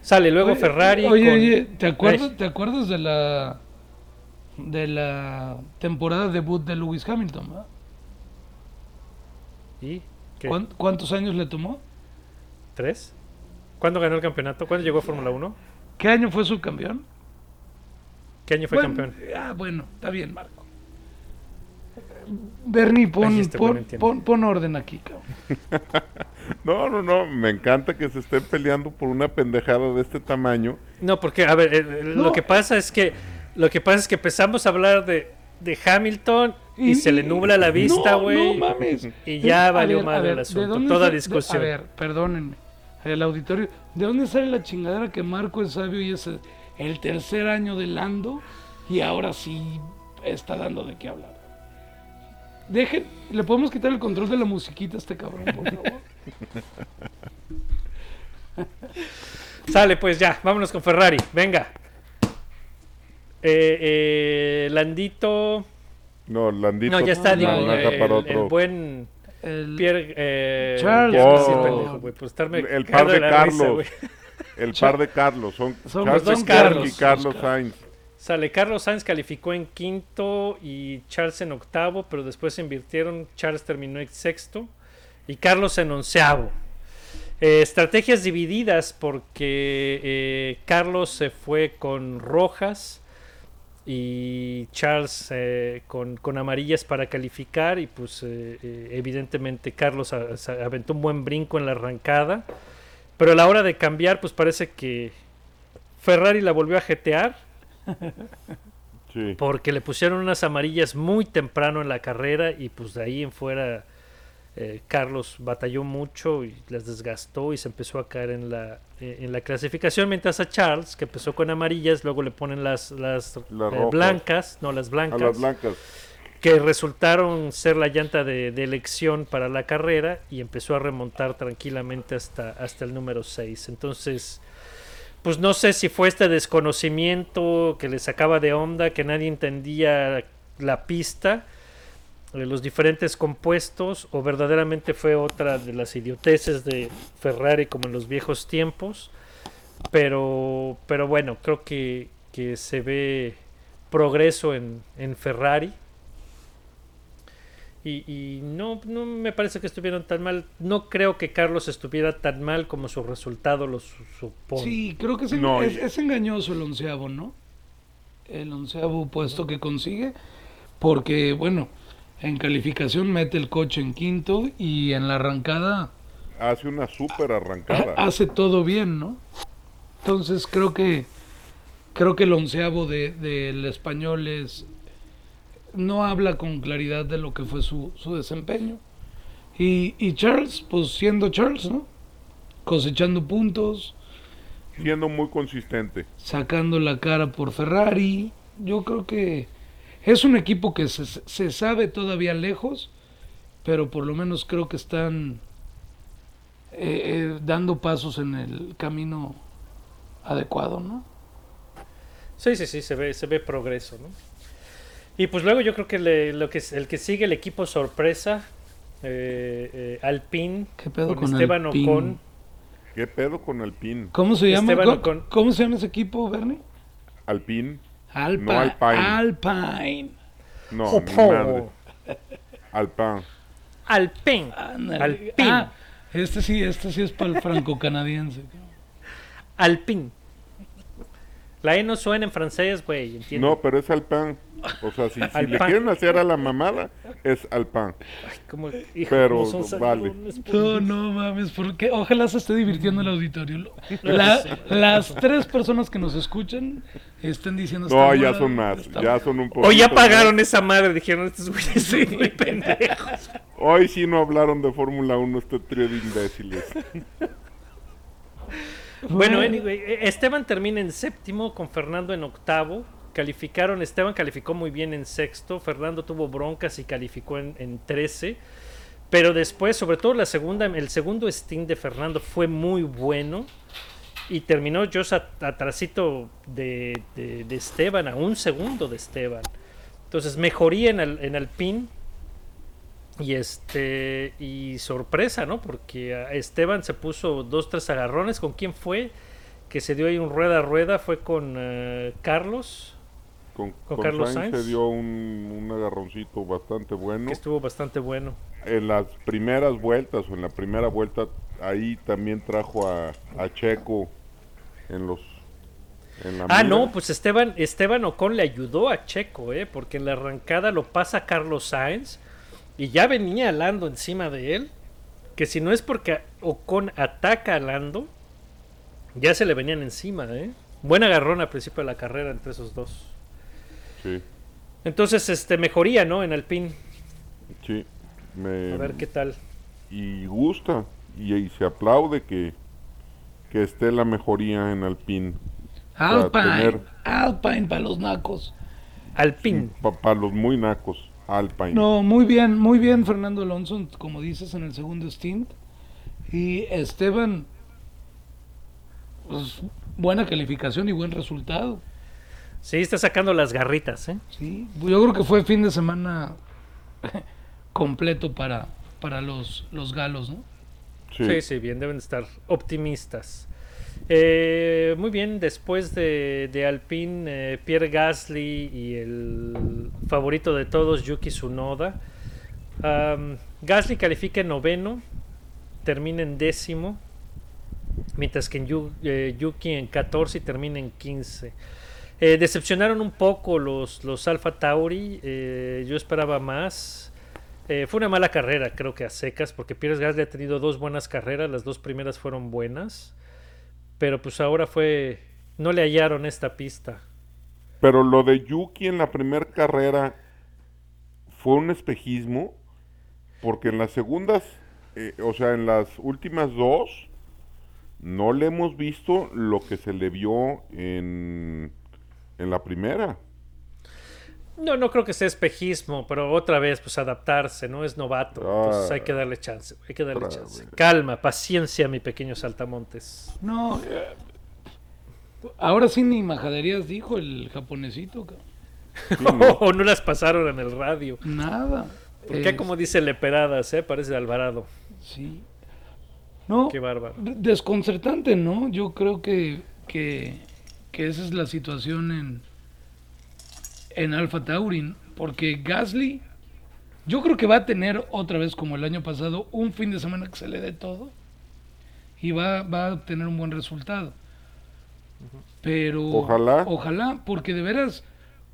Sale luego Oye, Ferrari. Oye, con- oye, ¿te acuerdas, ¿te acuerdas de la de la temporada debut de Lewis Hamilton? ¿verdad? ¿Y ¿Cuántos años le tomó? ¿Tres? ¿Cuándo ganó el campeonato? ¿Cuándo llegó a Fórmula 1? ¿Qué año fue su campeón? ¿Qué año fue Bueno, campeón? Ah, bueno, está bien, Marco. Bernie, pon, Ay, pon, pon- pon orden aquí, cabrón. <laughs> No, no, no, me encanta que se estén peleando por una pendejada de este tamaño. No, porque, a ver, eh, No. lo que pasa es que lo que pasa es que empezamos a hablar de, de Hamilton y, se le nubla la vista, güey. No, mames. Y ya A valió ver, madre ver, el ¿de asunto. Toda de- discusión. a ver, perdónenme. El auditorio. ¿De dónde sale la chingadera que Marco es sabio y es el- el tercer año de Lando y ahora sí está dando de qué hablar? Dejen, le podemos quitar el control de la musiquita a este cabrón, por favor. <laughs> Sale, pues ya, vámonos con Ferrari. Venga. Eh, eh, Landito. No, Landito. No, ya está, no, digo, el, otro. el buen El- Pierre. Eh, Charles. Oh. pendejo, El par de risa, Carlos. El par de Carlos. Son, Son Charles los dos Carlos. y Carlos Sainz. Sale, Carlos Sainz calificó en quinto y Charles en octavo, pero después se invirtieron. Charles terminó en sexto y Carlos en onceavo. Eh, estrategias divididas porque eh, Carlos se fue con rojas y Charles eh, con, con amarillas para calificar y pues eh, eh, evidentemente Carlos a- aventó un buen brinco en la arrancada, pero a la hora de cambiar pues parece que Ferrari la volvió a jetear <laughs> Sí. porque le pusieron unas amarillas muy temprano en la carrera y pues de ahí en fuera eh, Carlos batalló mucho y las desgastó y se empezó a caer en la, eh, en la clasificación, mientras a Charles, que empezó con amarillas, luego le ponen las, las, Las eh, blancas, no las A blancas, las blancas. que resultaron ser la llanta de, de elección para la carrera y empezó a remontar tranquilamente hasta, hasta el número 6. Entonces, pues no sé si fue este desconocimiento que le sacaba de onda, que nadie entendía la pista, los diferentes compuestos, o verdaderamente fue otra de las idioteces de Ferrari como en los viejos tiempos. Pero, pero bueno, creo que, que se ve progreso en, en Ferrari. Y, y no, no me parece que estuvieron tan mal. No creo que Carlos estuviera tan mal como su resultado lo su- supone. Sí, creo que es, No, es engañoso el onceavo, ¿no? El onceavo puesto que consigue, porque, bueno, en calificación mete el coche en quinto y en la arrancada Hace una súper arrancada. hace todo bien, ¿no? Entonces creo que creo que el onceavo de- del español es no habla con claridad de lo que fue su, su desempeño. Y, y Charles, pues siendo Charles, ¿no? Cosechando puntos, Siendo muy consistente. sacando la cara por Ferrari. Yo creo que es un equipo que se, se sabe todavía lejos, pero por lo menos creo que están eh, eh, dando pasos en el camino adecuado, ¿no? Sí, sí, sí, se ve, se ve progreso, ¿no? Y pues luego yo creo que, le- lo que es- el que sigue el equipo sorpresa, eh, eh, Alpine, ¿Qué pedo con, con Esteban Alpine? Ocon. ¿Qué pedo con Alpine? ¿Cómo se llama? ¿Cómo, Ocon. cómo se llama ese equipo, Bernie? Alpine. Alpa, No Alpine. Alpine. No, ni madre. Alpine. Alpine. Alpine. Ah, este sí, este sí es para el franco-canadiense. Alpine. La E no suena en francés, güey. No, pero es Alpine. O sea, si, si le Alpine. quieren hacer a la mamada, es Alpine. Como, hijo, Pero, son vale. No, no mames, porque ojalá se esté divirtiendo el auditorio. <laughs> La- las tres personas que nos escuchan estén diciendo. No, "Esta ya son más. está- Ya son un poco. O ya pagaron esa madre, dijeron estos güeyes sí, muy pendejos. Hoy sí no hablaron de Fórmula 1 este trío de imbéciles. Bueno, anyway, Esteban termina en séptimo con Fernando en octavo. Calificaron, Esteban calificó muy bien en sexto, Fernando tuvo broncas y calificó en, en 13. Pero después, sobre todo la segunda, el segundo stint de Fernando fue muy bueno. Y terminó yo atrasito de, de, de Esteban, a un segundo de Esteban. Entonces, mejoría en, el, en. Y este. Y sorpresa, ¿no? Porque a Esteban se puso dos, tres agarrones. ¿Con quién fue? Que se dio ahí un rueda a rueda. Fue con eh, Carlos. Con, Con con Carlos Sainz Sainz. se dio un, un agarroncito bastante bueno. Que estuvo bastante bueno. En las primeras vueltas o en la primera vuelta, ahí también trajo a, a Checo en los. En la Ah, mira. no, pues Esteban, Esteban Ocon le ayudó a Checo, ¿eh? Porque en la arrancada lo pasa Carlos Sainz y ya venía Lando encima de él. Que si no es porque Ocon ataca a Lando, ya se le venían encima, ¿eh? Buen agarrón al principio de la carrera entre esos dos. Sí, Entonces, este, mejoría, ¿no? En Alpine. sí. Me, A ver qué tal. y gusta y, y se aplaude que, que esté la mejoría en Alpine. Para Alpine, tener- Alpine para los nacos. Alpine. Para los muy nacos, Alpine. No, muy bien, muy bien Fernando Alonso, como dices, en el segundo stint. Y Esteban, pues, buena calificación y buen resultado. Sí, está sacando las garritas, ¿eh? Sí, yo creo que fue fin de semana <laughs> completo para, para los, los galos, ¿no? Sí. Sí, sí, bien, deben estar optimistas. Eh, muy bien, después de, de Alpine, eh, Pierre Gasly y el favorito de todos, Yuki Tsunoda. Gasly califica en noveno, termina en décimo, mientras que en Yu- eh, Yuki en 14 y termina en 15. Eh, decepcionaron un poco los, los Alfa Tauri, eh, yo esperaba más. Eh, fue una mala carrera, creo que a secas, porque Pierre Gasly ha tenido dos buenas carreras, las dos primeras fueron buenas, pero pues ahora fue, no le hallaron esta pista. Pero lo de Yuki en la primera carrera fue un espejismo, porque en las segundas, o sea, en las últimas dos, no le hemos visto lo que se le vio en, en la primera. No, no creo que sea espejismo, pero otra vez, pues adaptarse, ¿no? Es novato, entonces hay que darle chance, hay que darle chance. vez. Calma, paciencia, mi pequeño saltamontes. No, eh, ahora sí ni majaderías dijo el japonesito. Sí, no. <laughs> o no las pasaron en el radio. Nada. Porque Es- como dice Leperadas, ¿eh? Parece de Alvarado. Sí. No, Qué bárbaro. desconcertante, ¿no? Yo creo que, que, que esa es la situación en, en Alpha Taurin, porque Gasly, yo creo que va a tener otra vez como el año pasado un fin de semana que se le dé todo y va, va a obtener un buen resultado. Pero Ojalá. ojalá, porque de veras,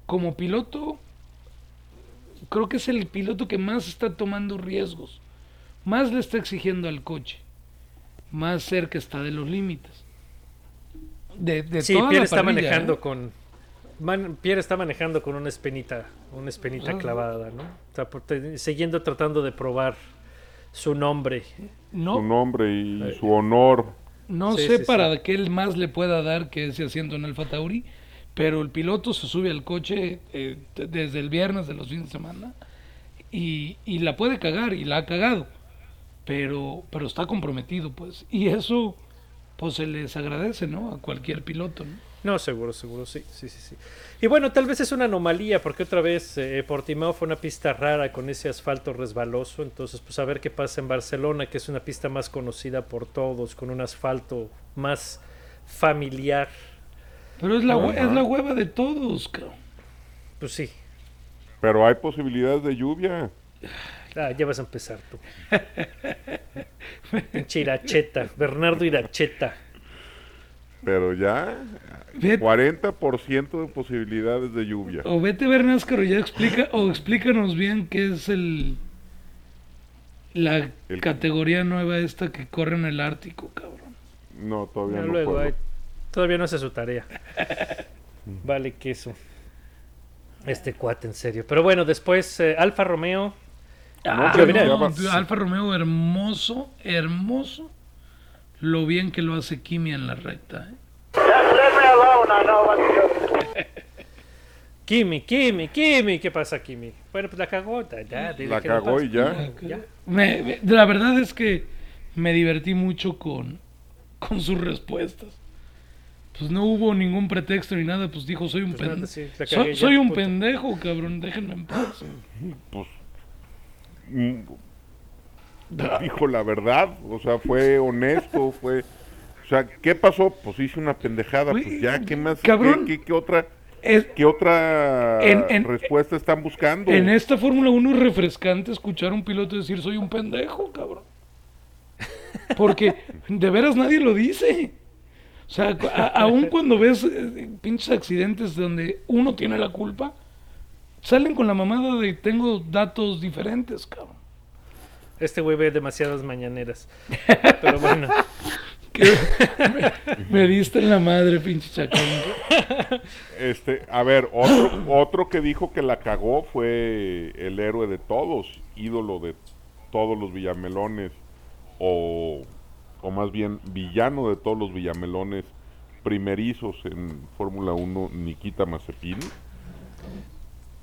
como piloto, creo que es el piloto que más está tomando riesgos, más le está exigiendo al coche, más cerca está de los límites. De, de Sí, toda la Pierre está parrilla, manejando ¿eh? con. man- Pierre está manejando con una espinita, una espinita Ah. clavada, ¿no? Está por- te- siguiendo tratando de probar su nombre. No, Su nombre y Eh. su honor. No Sí, sé sí, para sí. qué él más le pueda dar que ese asiento en Alfa Tauri, pero el piloto se sube al coche eh, desde el viernes de los fines de semana y, y la puede cagar y la ha cagado, pero, pero está comprometido, pues. Y eso, pues se les agradece, ¿no? A cualquier piloto, ¿no? No, seguro, seguro, sí, sí, sí, sí. Y bueno, tal vez es una anomalía, porque otra vez eh, Portimao fue una pista rara con ese asfalto resbaloso, entonces pues a ver qué pasa en Barcelona, que es una pista más conocida por todos, con un asfalto más familiar. Pero es la, es la hueva de todos, cabrón. Pues sí, Pero hay posibilidades de lluvia. Ah, ya vas a empezar tú. Pinche Iracheta, Bernardo Iracheta. Pero ya, Ve- 40% de posibilidades de lluvia. O vete a ver NASCAR o ya explica, o explícanos bien qué es el la El- categoría nueva esta que corre en el Ártico, cabrón. No, todavía no luego, puedo. ay, todavía no hace su tarea. <laughs> vale, queso. Este cuate, en serio. Pero bueno, después eh, Alfa Romeo. Ah, no, Alfa Romeo hermoso, hermoso. Lo bien que lo hace Kimi en la recta. ¿eh? <laughs> Kimi, Kimi, Kimi. ¿Qué pasa, Kimi? Bueno, pues la cagó. ya, La cagó y ya. Ya. Me- me- la verdad es que me divertí mucho con, con sus respuestas. pues no hubo ningún pretexto ni nada, pues dijo, soy un Pues pendejo. sí, soy un pendejo, cabrón, déjenme en paz. Pues, dijo la verdad, o sea, fue honesto, <laughs> fue... O sea, ¿qué pasó? Pues hice una pendejada, pues ya, ¿qué más? cabrón. ¿Qué, qué- qué otra, Es- qué otra En- en- respuesta están buscando? en esta Fórmula 1 es refrescante escuchar a un piloto decir, soy un pendejo, cabrón. Porque de veras nadie lo dice. O sea, cu- a- aun cuando ves eh, pinches accidentes donde uno tiene la culpa, salen con la mamada de tengo datos diferentes, cabrón. Este güey ve demasiadas mañaneras. <laughs> Pero bueno. Que- me, me diste en la madre, pinche chacón. Este, a ver, otro, otro que dijo que la cagó fue el héroe de todos, ídolo de todos los villamelones, o, o más bien villano de todos los villamelones primerizos en Fórmula 1, Nikita Mazepin.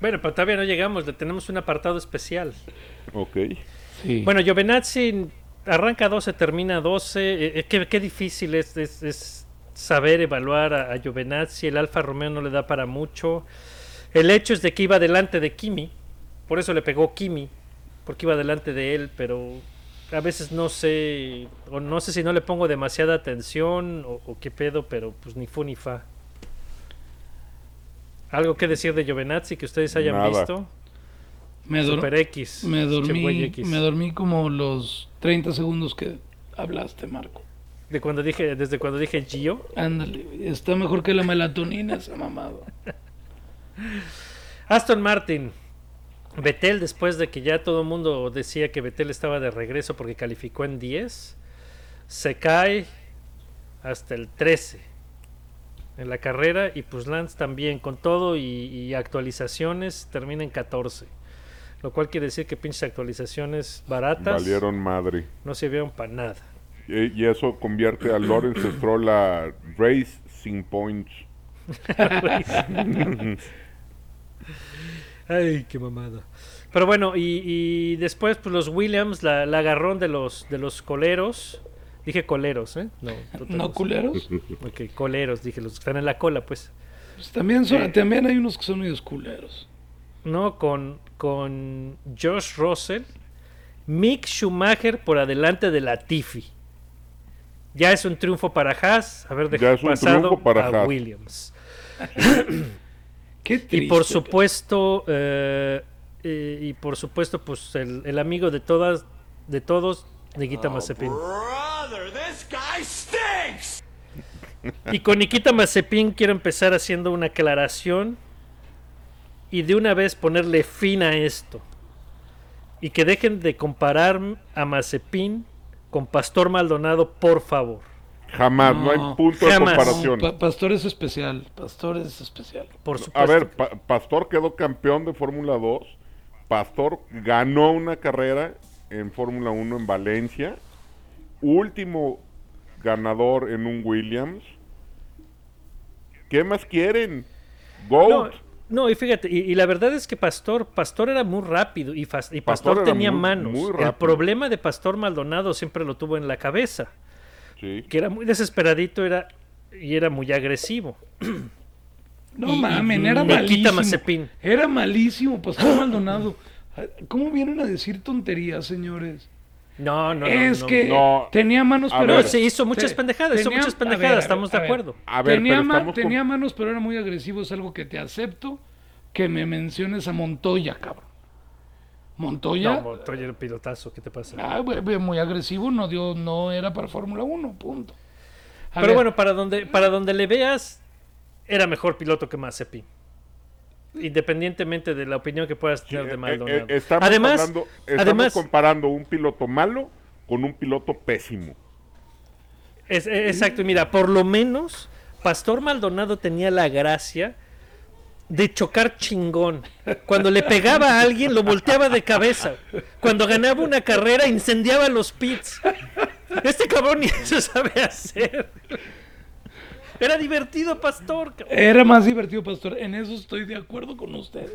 Bueno, pero todavía no llegamos, le tenemos un apartado especial. Ok. Sí. Bueno, Giovinazzi arranca 12, termina 12. eh, eh, qué, qué difícil es, es- es saber evaluar a, a. El Alfa Romeo no le da para mucho. El hecho es de que iba delante de Kimi. Por eso le pegó Kimi. Porque iba delante de él. Pero a veces no sé. O no sé si no le pongo demasiada atención. O, o qué pedo. Pero pues ni fu ni fa. ¿Algo que decir de Giovinazzi que ustedes hayan Nada. visto? me, Super X. dormí, X. me dormí como los 30 segundos que hablaste, Marco. De cuando dije, desde cuando dije Gio. Ándale, está mejor que la melatonina esa mamada. <laughs> Aston Martin. Vettel, después de que ya todo el mundo decía que Vettel estaba de regreso porque calificó en 10, se cae hasta el 13 en la carrera y pues Lance también con todo y, y actualizaciones termina en 14. Lo cual quiere decir que pinches actualizaciones baratas Valieron madre. no sirvieron para nada. Y, y eso convierte a Lawrence Stroll a Racing Points. <laughs> Ay, qué mamada. Pero bueno, y, y después pues los Williams, la, la agarrón de los, de los coleros. Dije coleros, ¿eh? No, ¿No culeros? <laughs> Ok, coleros, dije, los que están en la cola, pues. Pues también, son, también hay unos que son medios culeros. No, con, con Josh Russell, Mick Schumacher por delante de la Tiffy. Ya es un triunfo para Haas haber dejado pasado para a Haas. Williams. <coughs> Qué Y triste. por supuesto, eh, eh, y por supuesto, pues el, el amigo de todas, de todos, Nikita Mazepin. Brother, this guy stinks! Y con Nikita Mazepin quiero empezar haciendo una aclaración y de una vez ponerle fin a esto. Y que dejen de comparar a Mazepin con Pastor Maldonado, por favor. Jamás, no, hay No, punto jamás. de comparación. Pa- Pastor es especial. Pastor es especial. Por supuesto. A ver, Pa- Pastor quedó campeón de Fórmula 2. Pastor ganó una carrera en Fórmula 1 en Valencia. Último ganador en un Williams. ¿Qué más quieren? no, Goat. no, y fíjate, y, y la verdad es que Pastor, Pastor era muy rápido y, Pastor, tenía muy- manos. muy El problema de Pastor Maldonado siempre lo tuvo en la cabeza, Sí. que era muy desesperadito era, y era muy agresivo. No mamen, y era malísimo. Mazepin. Era malísimo, Pastor Maldonado. ¿Cómo vienen a decir tonterías, señores? No, no, no, es no. que No. tenía manos, A pero... ver. No, sí, hizo muchas Te- pendejadas, hizo tenía- muchas a pendejadas, ver, a ver, estamos a de acuerdo. A ver, tenía, ma- estamos con- tenía manos, pero era muy agresivo. Es algo que te acepto que me menciones a Montoya, cabrón. Montoya, No, Montoya era pilotazo, ¿qué te pasa? ah, muy agresivo, no dio, no era para Fórmula 1, punto. A Pero ver, bueno, para donde, para donde le veas, era mejor piloto que Mazepin. Independientemente de la opinión que puedas tener de eh, Maldonado. eh, estamos además, hablando- estamos además comparando un piloto malo con un piloto pésimo. es- eh, exacto, mira, por lo menos Pastor Maldonado tenía la gracia de chocar chingón. Cuando le pegaba a alguien, lo volteaba de cabeza. Cuando ganaba una carrera, incendiaba los pits. Este cabrón ni eso sabe hacer. Era divertido, pastor. cabrón. Era más divertido, Pastor. En eso estoy de acuerdo con ustedes.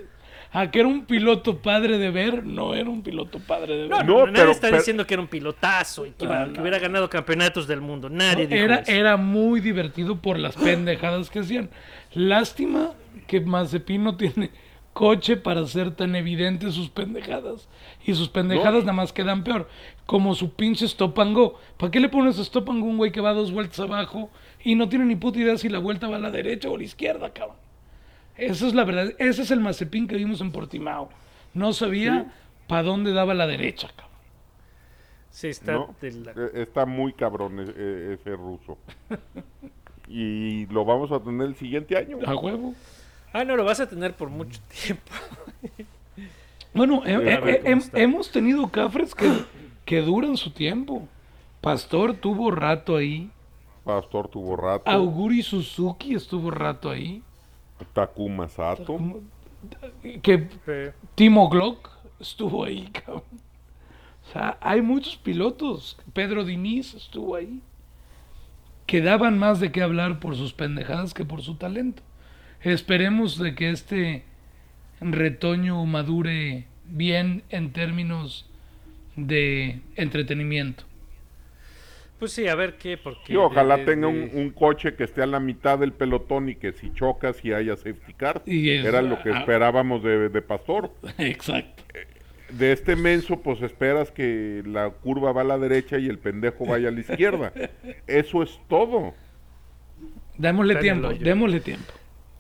A que era un piloto padre de ver, no era un piloto padre de ver. No, No, no, nadie pero- está pero- diciendo que era un pilotazo y que, iba- que hubiera ganado campeonatos del mundo. Nadie dijo era, eso. era muy divertido por las pendejadas que hacían. Lástima que Mazepin no tiene coche para hacer tan evidentes sus pendejadas. Y sus pendejadas No. nada más quedan peor. Como su pinche stop and go. ¿Para qué le pones stop and go a un güey que va dos vueltas abajo y no tiene ni puta idea si la vuelta va a la derecha o a la izquierda, cabrón? Esa es la verdad. Ese es el Mazepin que vimos en Portimao. No sabía para dónde daba la derecha, cabrón. Sí, está ¿no? de la- Eh, Está muy cabrón e- e- ese ruso. <laughs> y lo vamos a tener el siguiente año. A huevo. Ah, no, lo vas a tener por mucho tiempo. <laughs> Bueno, he- he- he- hem- está. hemos tenido cafres que, que duran su tiempo. Pastor tuvo rato ahí. Pastor tuvo rato. Auguri Suzuki estuvo rato ahí. Takuma Sato. Que Eh, Timo Glock estuvo ahí, cabrón. O sea, hay muchos pilotos. Pedro Diniz estuvo ahí. Que daban más de qué hablar por sus pendejadas que por su talento. Esperemos de que este retoño madure bien en términos de entretenimiento. Pues sí, a ver qué, porque... Y ojalá de- tenga de- un, un coche que esté a la mitad del pelotón y que si chocas y haya safety car. Y es- Era lo que ah. esperábamos de, de Pastor. <laughs> Exacto. De este menso, pues esperas que la curva va a la derecha y el pendejo vaya a la izquierda. <laughs> Eso es todo. Démosle tiempo, démosle tiempo.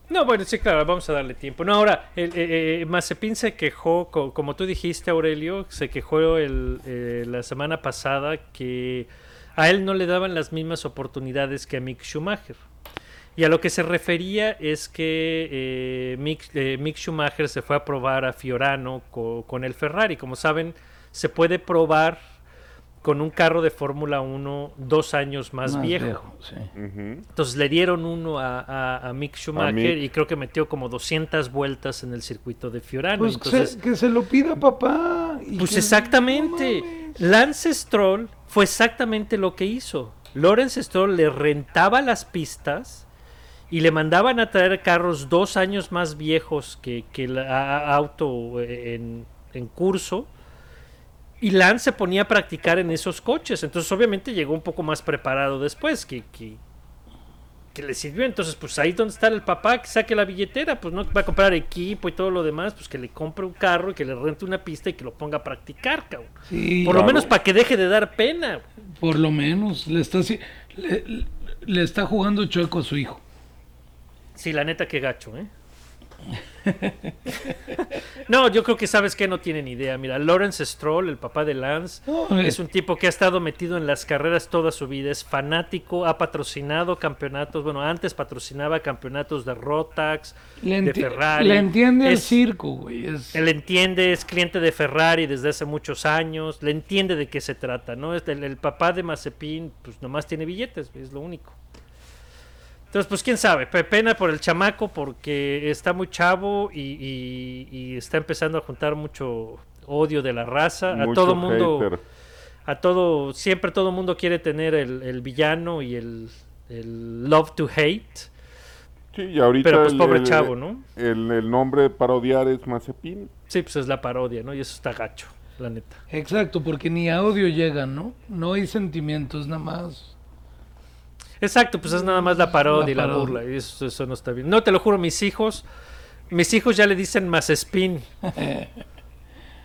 No, bueno, sí, claro, vamos a darle tiempo. No, ahora, el, eh, eh, Mazepin se quejó, co- como tú dijiste, Aurelio, se quejó eh, la semana pasada que a él no le daban las mismas oportunidades que a Mick Schumacher. Y a lo que se refería es que eh, Mick, eh, Schumacher se fue a probar a Fiorano co- con el Ferrari. Como saben, se puede probar con un carro de Fórmula 1 dos años más, viejo. sí. Entonces le dieron uno a, a- a Mick Schumacher Mick. y creo que metió como 200 vueltas en el circuito de Fiorano. Pues Entonces, que, se, que se lo pida papá. y pues exactamente. no. Lance Stroll fue exactamente lo que hizo. Lawrence Stroll le rentaba las pistas y le mandaban a traer carros dos años más viejos que, que el auto eh, en, en curso. Y Lance se ponía a practicar en esos coches. Entonces, obviamente, llegó un poco más preparado después, que, que, que le sirvió. Entonces, pues ahí donde está el papá, que saque la billetera, pues no va a comprar equipo y todo lo demás, pues que le compre un carro y que le rente una pista y que lo ponga a practicar, cabrón. Sí, Por lo menos para que deje de dar pena. por lo menos le está, le, le está jugando chueco a su hijo. Sí, la neta, qué gacho, ¿eh? <laughs> no, yo creo que sabes que no tienen idea. Mira, Lawrence Stroll, el papá de Lance, No, es un tipo que ha estado metido en las carreras toda su vida. Es fanático, ha patrocinado campeonatos. Bueno, antes patrocinaba campeonatos de Rotax, Le, de Ferrari. le entiende el Es- circo, güey. Es, Él entiende, es cliente de Ferrari desde hace muchos años, le entiende de qué se trata, ¿no? Es El, el papá de Mazepin, pues nomás tiene billetes, es lo único. Entonces, pues quién sabe, Pe- pena por el chamaco porque está muy chavo y, y- y está empezando a juntar mucho odio de la raza. A todo mundo, hater. a todo, siempre todo mundo quiere tener el, el villano y el, el love to hate. Sí, y ahorita Pero, pues, el- pobre el- chavo, ¿no? El, el nombre para odiar es Mazepin. Sí, pues es la parodia, ¿no? Y eso está gacho, la neta. exacto, porque ni a odio llegan, ¿no? No hay sentimientos, nada más. Exacto, pues es nada más la parodia La y la burla. Y eso, eso no está bien. No, te lo juro, mis hijos, mis hijos ya le dicen más spin. <laughs>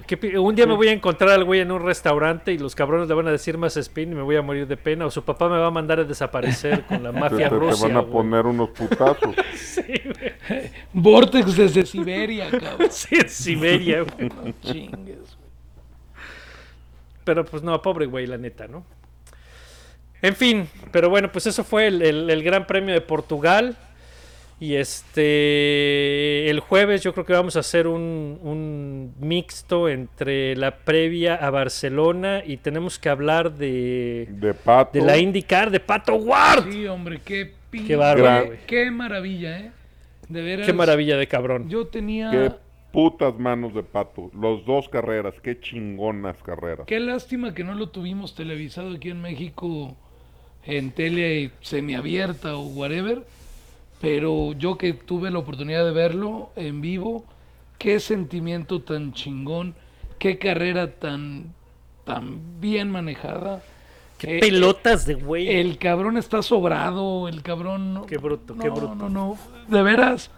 Que un día me voy a encontrar al güey en un restaurante y los cabrones le van a decir más spin y me voy a morir de pena. O su papá me va a mandar a desaparecer con la <laughs> mafia te- te rusa. van a güey. poner unos putazos. <laughs> Sí, güey. Vortex desde Siberia, cabrón. Sí, en Siberia, güey. No chingues. Pero pues no, pobre güey, la neta, ¿no? En fin, pero bueno, pues eso fue el, el- el Gran Premio de Portugal. Y este, el jueves yo creo que vamos a hacer un, un mixto entre la previa a Barcelona y tenemos que hablar de, De pato. de la IndyCar de Pato Ward. Sí, hombre, qué pinche. Qué bárbaro, qué, maravilla, ¿eh? De veras. Qué maravilla de cabrón. Yo tenía. Qué putas manos de pato. Los dos carreras, qué chingonas carreras. Qué lástima que no lo tuvimos televisado aquí en México en tele semiabierta o whatever, pero yo que tuve la oportunidad de verlo en vivo, qué sentimiento tan chingón, qué carrera tan, tan bien manejada. Qué Eh, pelotas de güey. El cabrón está sobrado, el cabrón... no- Qué bruto, qué no, bruto. No, no, de veras,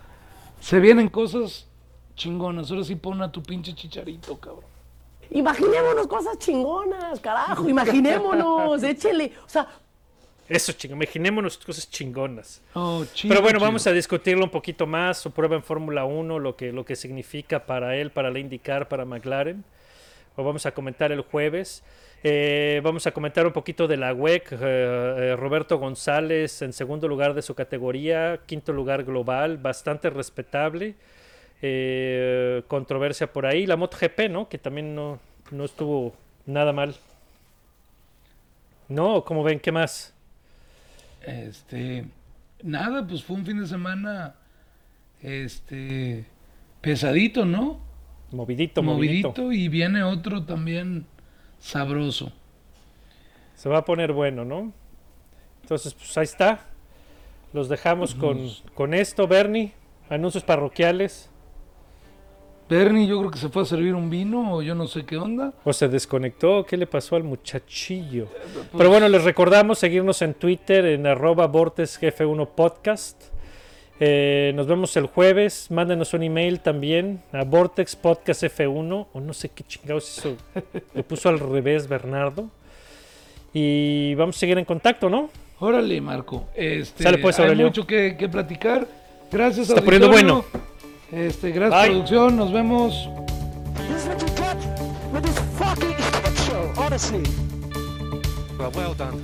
se vienen cosas chingonas. Ahora sí pon a tu pinche chicharito, cabrón. Imaginémonos cosas chingonas, carajo, imaginémonos, <laughs> échele. O sea, Eso, chingón. Imaginémonos cosas chingonas. Oh, chido, Pero bueno, chido. vamos a discutirlo un poquito más. Su prueba en Fórmula 1, lo que, lo que significa para él, para la IndyCar, para McLaren. Lo vamos a comentar el jueves. Eh, vamos a comentar un poquito de la WEC. eh, eh, Roberto González en segundo lugar de su categoría, quinto lugar global, bastante respetable. Controversia por ahí. La MotoGP, ¿no? Que también no, no estuvo nada mal. No, como ven, ¿qué más? Este, nada, pues fue un fin de semana, este, pesadito, ¿no? Movidito, movidito. Movidito y viene otro también sabroso. Se va a poner bueno, ¿no? Entonces, pues ahí está. Los dejamos con, con esto, Bernie. Anuncios parroquiales. Bernie yo creo que se fue a servir un vino o yo no sé qué onda. ¿O se desconectó? ¿Qué le pasó al muchachillo? Pero bueno, les recordamos seguirnos en Twitter en arroba vortexgf1 podcast. Eh, nos vemos el jueves. Mándenos un email también a vortexpodcastf1 o no sé qué chingados hizo. <laughs> Lo puso al revés Bernardo. Y vamos a seguir en contacto, ¿no? Órale, Marco. Este, Sale, pues, hay Aurelio. mucho que, que platicar. Gracias, Está poniendo auditorio. Este, gracias, Bye. producción. Nos vemos. this is what you get with this fucking shit show, honestly. Well, well done.